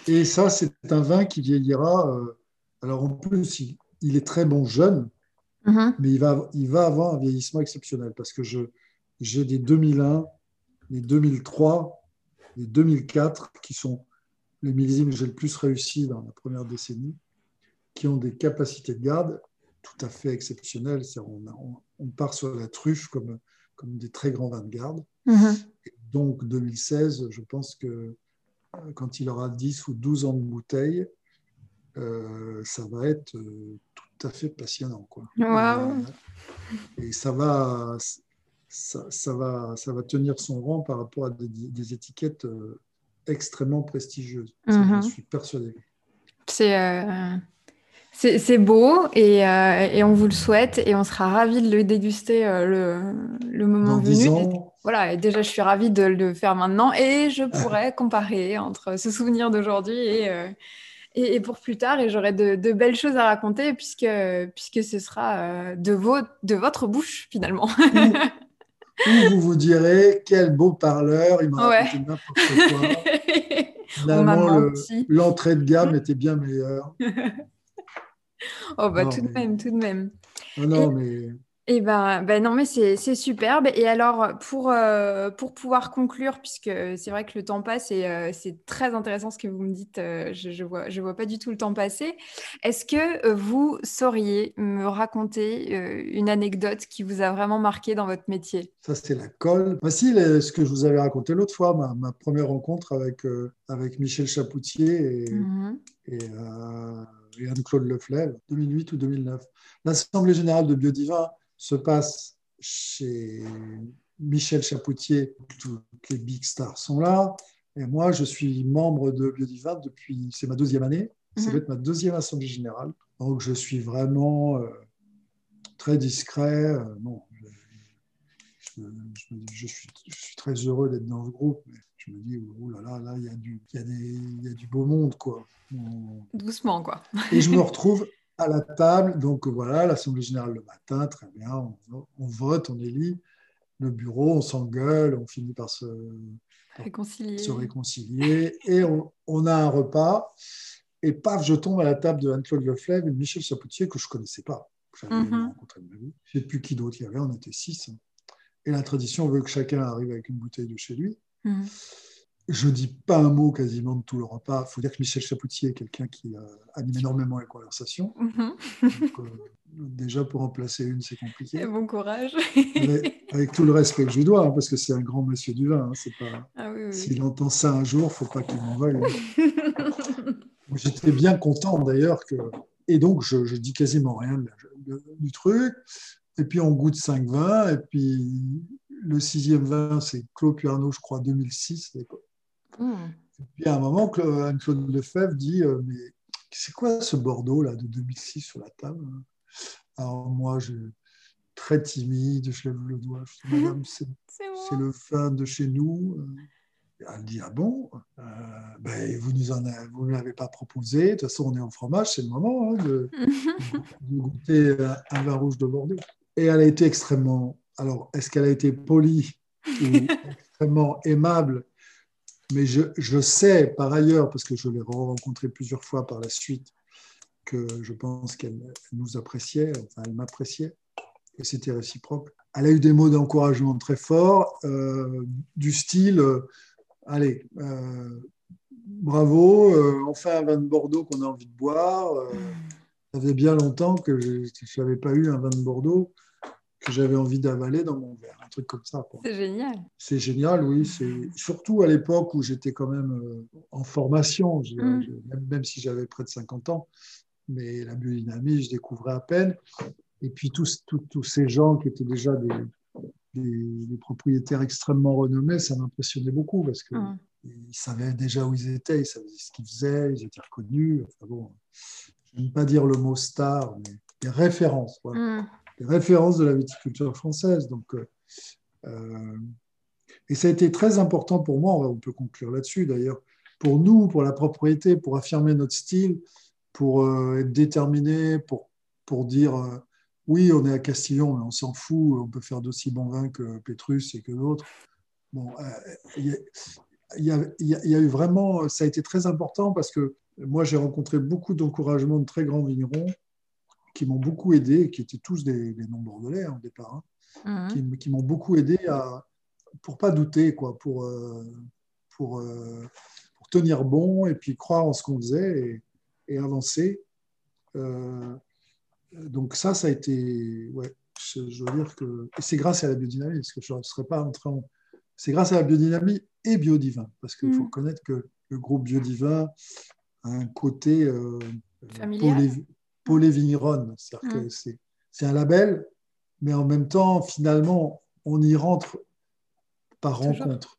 Et ça, c'est un vin qui vieillira. Euh, alors en plus, il, il est très bon jeune, mhm. mais il va, il va avoir un vieillissement exceptionnel parce que j'ai des 2001, les 2003, les 2004 qui sont les millésimes que j'ai le plus réussi dans la première décennie, qui ont des capacités de garde tout à fait exceptionnelles. On, on, part sur la truffe comme, comme des très grands vins de garde. Mhm. donc 2016, je pense que euh, quand il aura 10 ou 12 ans de bouteille, euh, ça va être euh, tout à fait passionnant. Quoi. Et ça va, ça, va, ça va tenir son rang par rapport à des, étiquettes euh, extrêmement prestigieuses. Je mhm. suis persuadé. C'est c'est beau et, et, on vous le souhaite et on sera ravis de le déguster le, le, moment venu. voilà, et déjà je suis ravie de le faire maintenant et je pourrais comparer entre ce souvenir d'aujourd'hui et, et, pour plus tard, et j'aurai de, belles choses à raconter puisque, puisque ce sera euh, de, vos, de votre bouche finalement. Ou, vous vous direz, quel beau parleur, il m'a raconté n'importe quoi. Finalement, l'entrée de gamme était bien meilleure. oh bah tout de même, tout de même. non, mais eh ben, ben, non, mais c'est superbe. Et alors, pour, euh, pour pouvoir conclure, puisque c'est vrai que le temps passe et euh, c'est très intéressant ce que vous me dites, euh, je ne vois, je vois pas du tout le temps passer. Est-ce que vous sauriez me raconter une anecdote qui vous a vraiment marqué dans votre métier? Ça, c'est la colle. Voici ce que je vous avais raconté l'autre fois, ma, ma, première rencontre avec, avec Michel Chapoutier et, mmh et, Anne-Claude Leflèvre, 2008 ou 2009. L'Assemblée générale de Biodivin se passe chez Michel Chapoutier. Toutes les big stars sont là. Et moi, je suis membre de Biodiva depuis, c'est ma deuxième année. Ça va mhm. être ma deuxième assemblée générale. Donc, je suis vraiment euh, très discret. Euh, je, suis, très heureux d'être dans ce groupe. Mais je me dis, oh là là, là, il y, a du, y, y a du beau monde, quoi. Doucement, quoi. et je me retrouve à la table. Donc voilà, l'Assemblée générale le matin, très bien, on, vote, on élit le bureau, on s'engueule, on finit par se réconcilier, se réconcilier et on, a un repas. Et paf, je tombe à la table de Anne-Claude Leflèvre et de Michel Chapoutier que je ne connaissais pas. J'avais mm rencontré de ma vie. Je ne sais plus qui d'autre il y avait, on était six. Et la tradition veut que chacun arrive avec une bouteille de chez lui. Mhm je dis pas un mot quasiment de tout le repas. Il faut dire que Michel Chapoutier est quelqu'un qui anime énormément les conversations. Mhm. Euh, déjà, pour en placer une, c'est compliqué. bon courage. avec tout le respect que je lui dois, hein, parce que c'est un grand monsieur du vin. Hein, pas... Ah s'il entend ça un jour, faut pas qu'il m'en veuille. J'étais bien content d'ailleurs que. Et donc, je, je dis quasiment rien du truc. Et puis, on goûte 5 vins. Et puis, le sixième vin, c'est Claude Arnaud, je crois, 2006. Hmm. Et puis à un moment, Anne-Claude Lefebvre dit euh, Mais c'est quoi ce Bordeaux là, de 2006 sur la table Alors moi, je très timide, je lève le doigt. Je dis Madame, c'est le vin de chez nous. Elle dit Ah bon? Euh, ben, Vous ne l'avez pas proposé. De toute façon, on est en fromage, c'est le moment hein, de, de, goûter un vin rouge de Bordeaux. Et elle a été extrêmement. Alors, est-ce qu'elle a été polie ou extrêmement aimable? Mais je, sais par ailleurs, parce que je l'ai rencontré plusieurs fois par la suite, que je pense qu'elle nous appréciait, enfin elle m'appréciait, et c'était réciproque. Elle a eu des mots d'encouragement très forts, euh, du style, euh, allez, euh, bravo, on fait un vin de Bordeaux qu'on a envie de boire. ça faisait bien longtemps que je n'avais pas eu un vin de Bordeaux que j'avais envie d'avaler dans mon verre, un truc comme ça. C'est génial. C'est génial, oui. C'est surtout à l'époque où j'étais quand même en formation, mm. même, même, si j'avais près de 50 ans, mais la biodynamie, je découvrais à peine. Et puis tous, tous, ces gens qui étaient déjà des, des, propriétaires extrêmement renommés, ça m'impressionnait beaucoup parce qu'ils ah. savaient déjà où ils étaient, ils savaient ce qu'ils faisaient, ils étaient reconnus. Enfin bon, je n'aime pas dire le mot star, mais des références, voilà. Mm. Des références de la viticulture française. Donc, euh, euh, et ça a été très important pour moi, on peut conclure là-dessus d'ailleurs, pour nous, pour la propriété, pour affirmer notre style, pour euh, être déterminé, pour, pour dire oui, on est à Castillon, mais on s'en fout, on peut faire d'aussi bons vins que Pétrus et que d'autres. Bon, il y, a eu vraiment, ça a été très important parce que moi, j'ai rencontré beaucoup d'encouragement de très grands vignerons qui m'ont beaucoup aidé, qui étaient tous des, non-bordelais hein, au départ, hein, mhm. qui, m'ont beaucoup aidé à, pour pas douter, quoi, pour, euh, pour, euh, pour, tenir bon et puis croire en ce qu'on faisait et, avancer. Euh, donc ça, ça a été, ouais, je, veux dire que c'est grâce à la biodynamie, parce que je ne serais pas entré en... C'est grâce à la biodynamie et Biodivin, parce qu'il faut mm. reconnaître que le groupe Biodivin a un côté euh, c'est-à-dire que mm. c'est un label, mais en même temps, finalement, on y rentre par rencontre.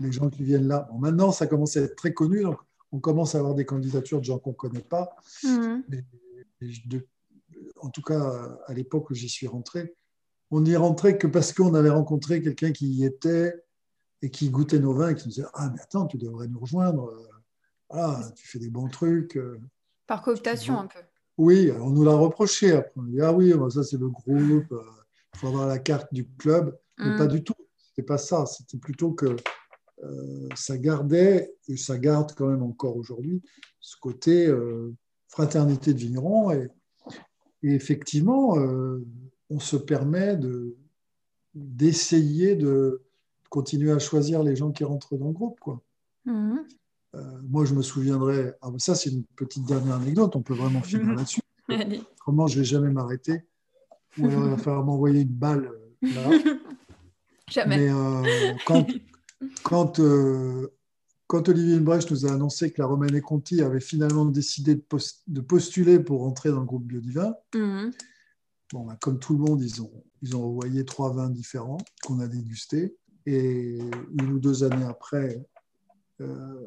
Les gens qui viennent là. maintenant, ça commence à être très connu, donc on commence à avoir des candidatures de gens qu'on ne connaît pas. Mais, en tout cas à l'époque où j'y suis rentré, on n'y rentrait que parce qu'on avait rencontré quelqu'un qui y était et qui goûtait nos vins et qui nous disait Ah, mais attends, tu devrais nous rejoindre. Ah, tu fais des bons trucs. Par cooptation, un peu. Oui, on nous l'a reproché après. On dit Ah oui, ça c'est le groupe, il faut avoir la carte du club. Mais mm. pas du tout. C'était pas ça. C'était plutôt que euh, ça gardait, et ça garde quand même encore aujourd'hui, ce côté euh, fraternité de vignerons. Et, et effectivement, euh, on se permet de, d'essayer de continuer à choisir les gens qui rentrent dans le groupe. Quoi. Mhm. Euh, moi, je me souviendrai, ah, ça c'est une petite dernière anecdote, on peut vraiment finir là-dessus. Comment je ne vais jamais m'arrêter? Ou alors il va falloir m'envoyer une balle euh, là. Jamais. Mais quand, quand quand Olivier Brecht nous a annoncé que la Romaine et Conti avait finalement décidé de, postuler pour rentrer dans le groupe Biodivin, mhm. bon, bah, comme tout le monde, ils ont, ils ont envoyé trois vins différents qu'on a dégustés. Et une ou deux années après, euh,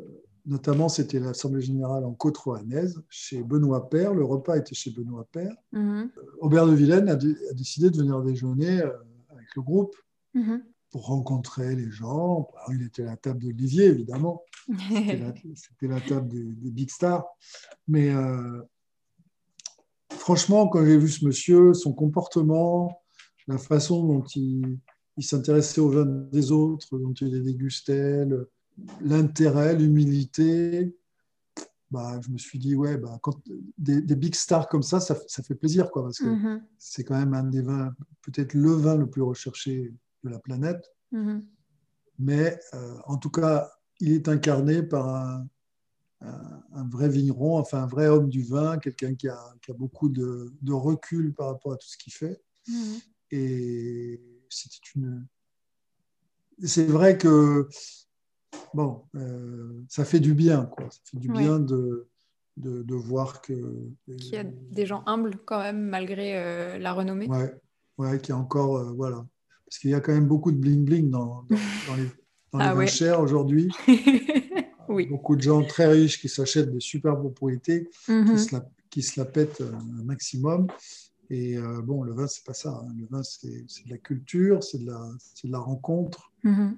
notamment, c'était l'Assemblée générale en côte rouennaise, chez Benoît Père. Le repas était chez Benoît Père. Mhm. Euh, Aubert de Vilaine a, décidé de venir déjeuner euh, avec le groupe. Mhm pour rencontrer les gens. il était à la table d'Olivier, évidemment. C'était la, table des, big stars. Mais euh, franchement, quand j'ai vu ce monsieur, son comportement, la façon dont il, s'intéressait aux vins des autres, dont il les dégustait, l'intérêt, l'humilité, bah, je me suis dit, ouais, bah, quand des, big stars comme ça, ça, fait plaisir, quoi, parce que mm-hmm. c'est quand même un des vins, peut-être le vin le plus recherché de la planète. Mhm. Mais euh, en tout cas, il est incarné par un, vrai vigneron, enfin un vrai homme du vin, quelqu'un qui a, beaucoup de, recul par rapport à tout ce qu'il fait. Mhm. Et c'était une. C'est vrai que bon, euh, ça fait du bien, quoi. Ça fait du bien de, de, voir que. Qu'il y a des gens humbles quand même, malgré euh, la renommée. Ouais, ouais, qui a encore. voilà parce qu'il y a quand même beaucoup de bling-bling dans, les, dans ah vins chers aujourd'hui. oui. Beaucoup de gens très riches qui s'achètent des super propriétés, qui, mhm. se la, qui, se la, pètent euh, un maximum. Et euh, bon, le vin, c'est pas ça. Hein. Le vin, c'est de la culture, c'est de, de, la rencontre. Euh,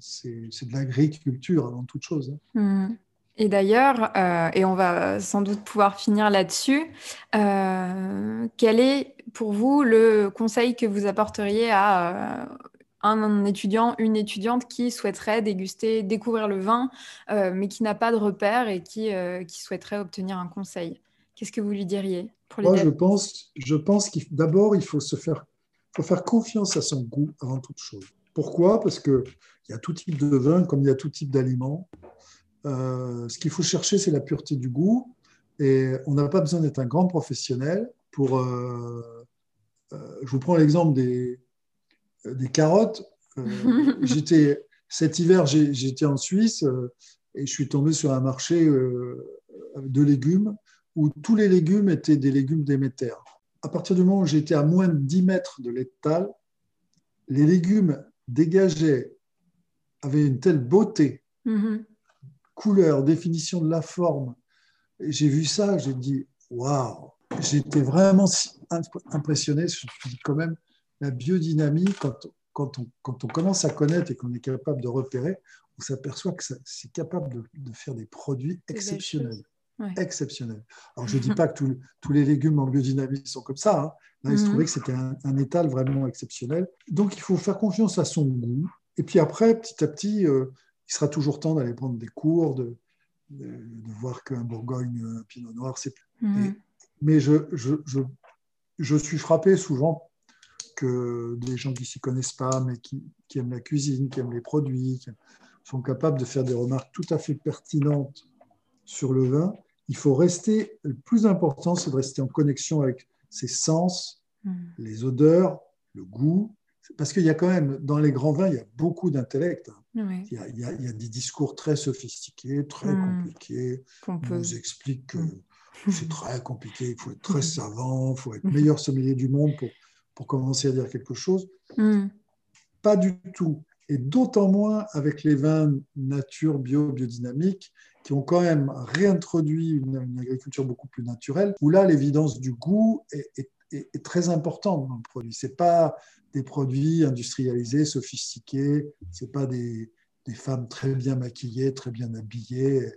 c'est de l'agriculture avant toute chose. Hein. Mhm. Et d'ailleurs, euh, et on va sans doute pouvoir finir là-dessus, euh, quel est pour vous le conseil que vous apporteriez à euh, un, étudiant, une étudiante qui souhaiterait déguster, découvrir le vin, mais qui n'a pas de repère et qui, qui souhaiterait obtenir un conseil? Qu'est-ce que vous lui diriez pour Moi, je pense, je pense qu'il d'abord, il faut se faire, faut faire confiance à son goût avant toute chose. Pourquoi? Parce qu'il y a tout type de vin comme il y a tout type d'aliments. Euh, ce qu'il faut chercher, c'est la pureté du goût. Et on n'a pas besoin d'être un grand professionnel pour. Euh, euh, je vous prends l'exemple des, des carottes. j'étais, cet hiver, j'étais en Suisse et je suis tombé sur un marché de légumes où tous les légumes étaient des légumes d'éméter. À partir du moment où j'étais à moins de 10 mètres de l'étal, les légumes dégageaient, avaient une telle beauté, mm-hmm. couleur, définition de la forme. J'ai vu ça, j'ai dit, waouh, j'étais vraiment impressionné. Je me dis quand même, la biodynamie, quand, quand, on, quand on commence à connaître et qu'on est capable de repérer, on s'aperçoit que c'est capable de, faire des produits exceptionnels exceptionnel. Alors, je ne dis pas que tous les légumes en biodynamie sont comme ça. Hein. Là, il se mhm. trouvait que c'était un, étal vraiment exceptionnel. Donc, il faut faire confiance à son goût. Et puis après, petit à petit, euh, il sera toujours temps d'aller prendre des cours, de, de, voir qu'un Bourgogne, un Pinot Noir, c'est... Mhm. mais je, je, je, je, suis frappé souvent que des gens qui s'y connaissent pas, mais qui, qui, aiment la cuisine, qui aiment les produits, qui sont capables de faire des remarques tout à fait pertinentes sur le vin, il faut rester, le plus important, c'est de rester en connexion avec ses sens, hmm. les odeurs, le goût, parce qu'il y a quand même, dans les grands vins, il y a beaucoup d'intellect. Hein. Il, y a, des discours très sophistiqués, très hmm. compliqués. On nous explique que hmm. c'est très compliqué, il faut être très savant, il faut être meilleur sommelier du monde pour, pour commencer à dire quelque chose. Pas du tout. Et d'autant moins avec les vins nature, bio, biodynamiques, qui ont quand même réintroduit une, agriculture beaucoup plus naturelle, où là, l'évidence du goût est, très importante dans le produit. Ce pas des produits industrialisés, sophistiqués, ce pas des, femmes très bien maquillées, très bien habillées,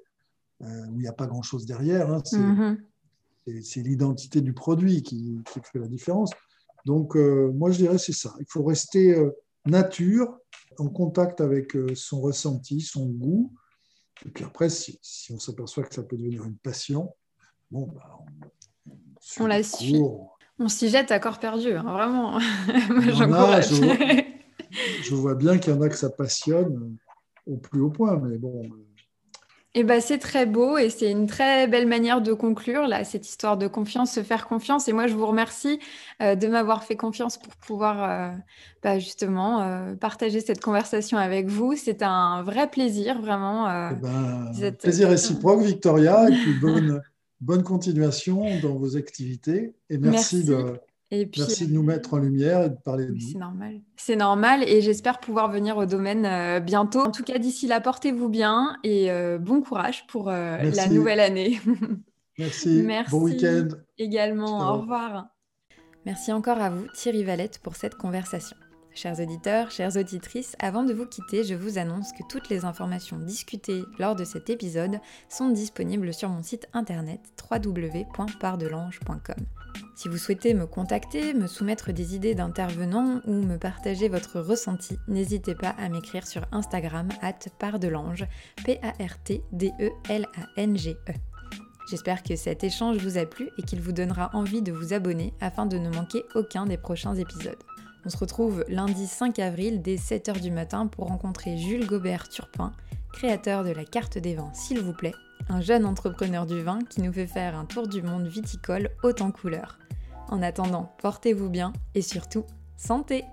euh, où il n'y a pas grand-chose derrière. Hein. Mm-hmm. C'est l'identité du produit qui, fait la différence. Donc, euh, moi, je dirais c'est ça. Il faut rester euh, nature, en contact avec son ressenti, son goût, et puis après, si, on s'aperçoit que ça peut devenir une passion, bon, bah, on, la suit. On s'y jette à corps perdu, hein, vraiment. J'encourage. Je, je, vois bien qu'il y en a que ça passionne au plus haut point, mais bon. Eh ben, c'est très beau et c'est une très belle manière de conclure là, cette histoire de confiance, se faire confiance. Et moi, je vous remercie euh, de m'avoir fait confiance pour pouvoir euh, bah, justement euh, partager cette conversation avec vous. C'est un vrai plaisir, vraiment. Eh ben, plaisir réciproque, Victoria, et puis bonne, bonne continuation dans vos activités. Et merci. de Merci de nous mettre en lumière et de parler de nous. C'est normal. C'est normal et j'espère pouvoir venir au domaine euh, bientôt. En tout cas, d'ici là, portez-vous bien et euh, bon courage pour euh, la nouvelle année. Merci. Merci. Bon week-end. Également. Au revoir. Merci encore à vous, Thierry Valette, pour cette conversation. Chers auditeurs, chères auditrices, avant de vous quitter, je vous annonce que toutes les informations discutées lors de cet épisode sont disponibles sur mon site internet www.pardelange.com. Si vous souhaitez me contacter, me soumettre des idées d'intervenants ou me partager votre ressenti, n'hésitez pas à m'écrire sur Instagram at pardelange, P-A-R-T-D-E-L-A-N-G-E. J'espère que cet échange vous a plu et qu'il vous donnera envie de vous abonner afin de ne manquer aucun des prochains épisodes. On se retrouve lundi 5 avril dès 7h du matin pour rencontrer Jules Gobert Turpin, créateur de la carte des vins s'il vous plaît, un jeune entrepreneur du vin qui nous fait faire un tour du monde viticole haut en couleurs. En attendant, portez-vous bien et surtout, santé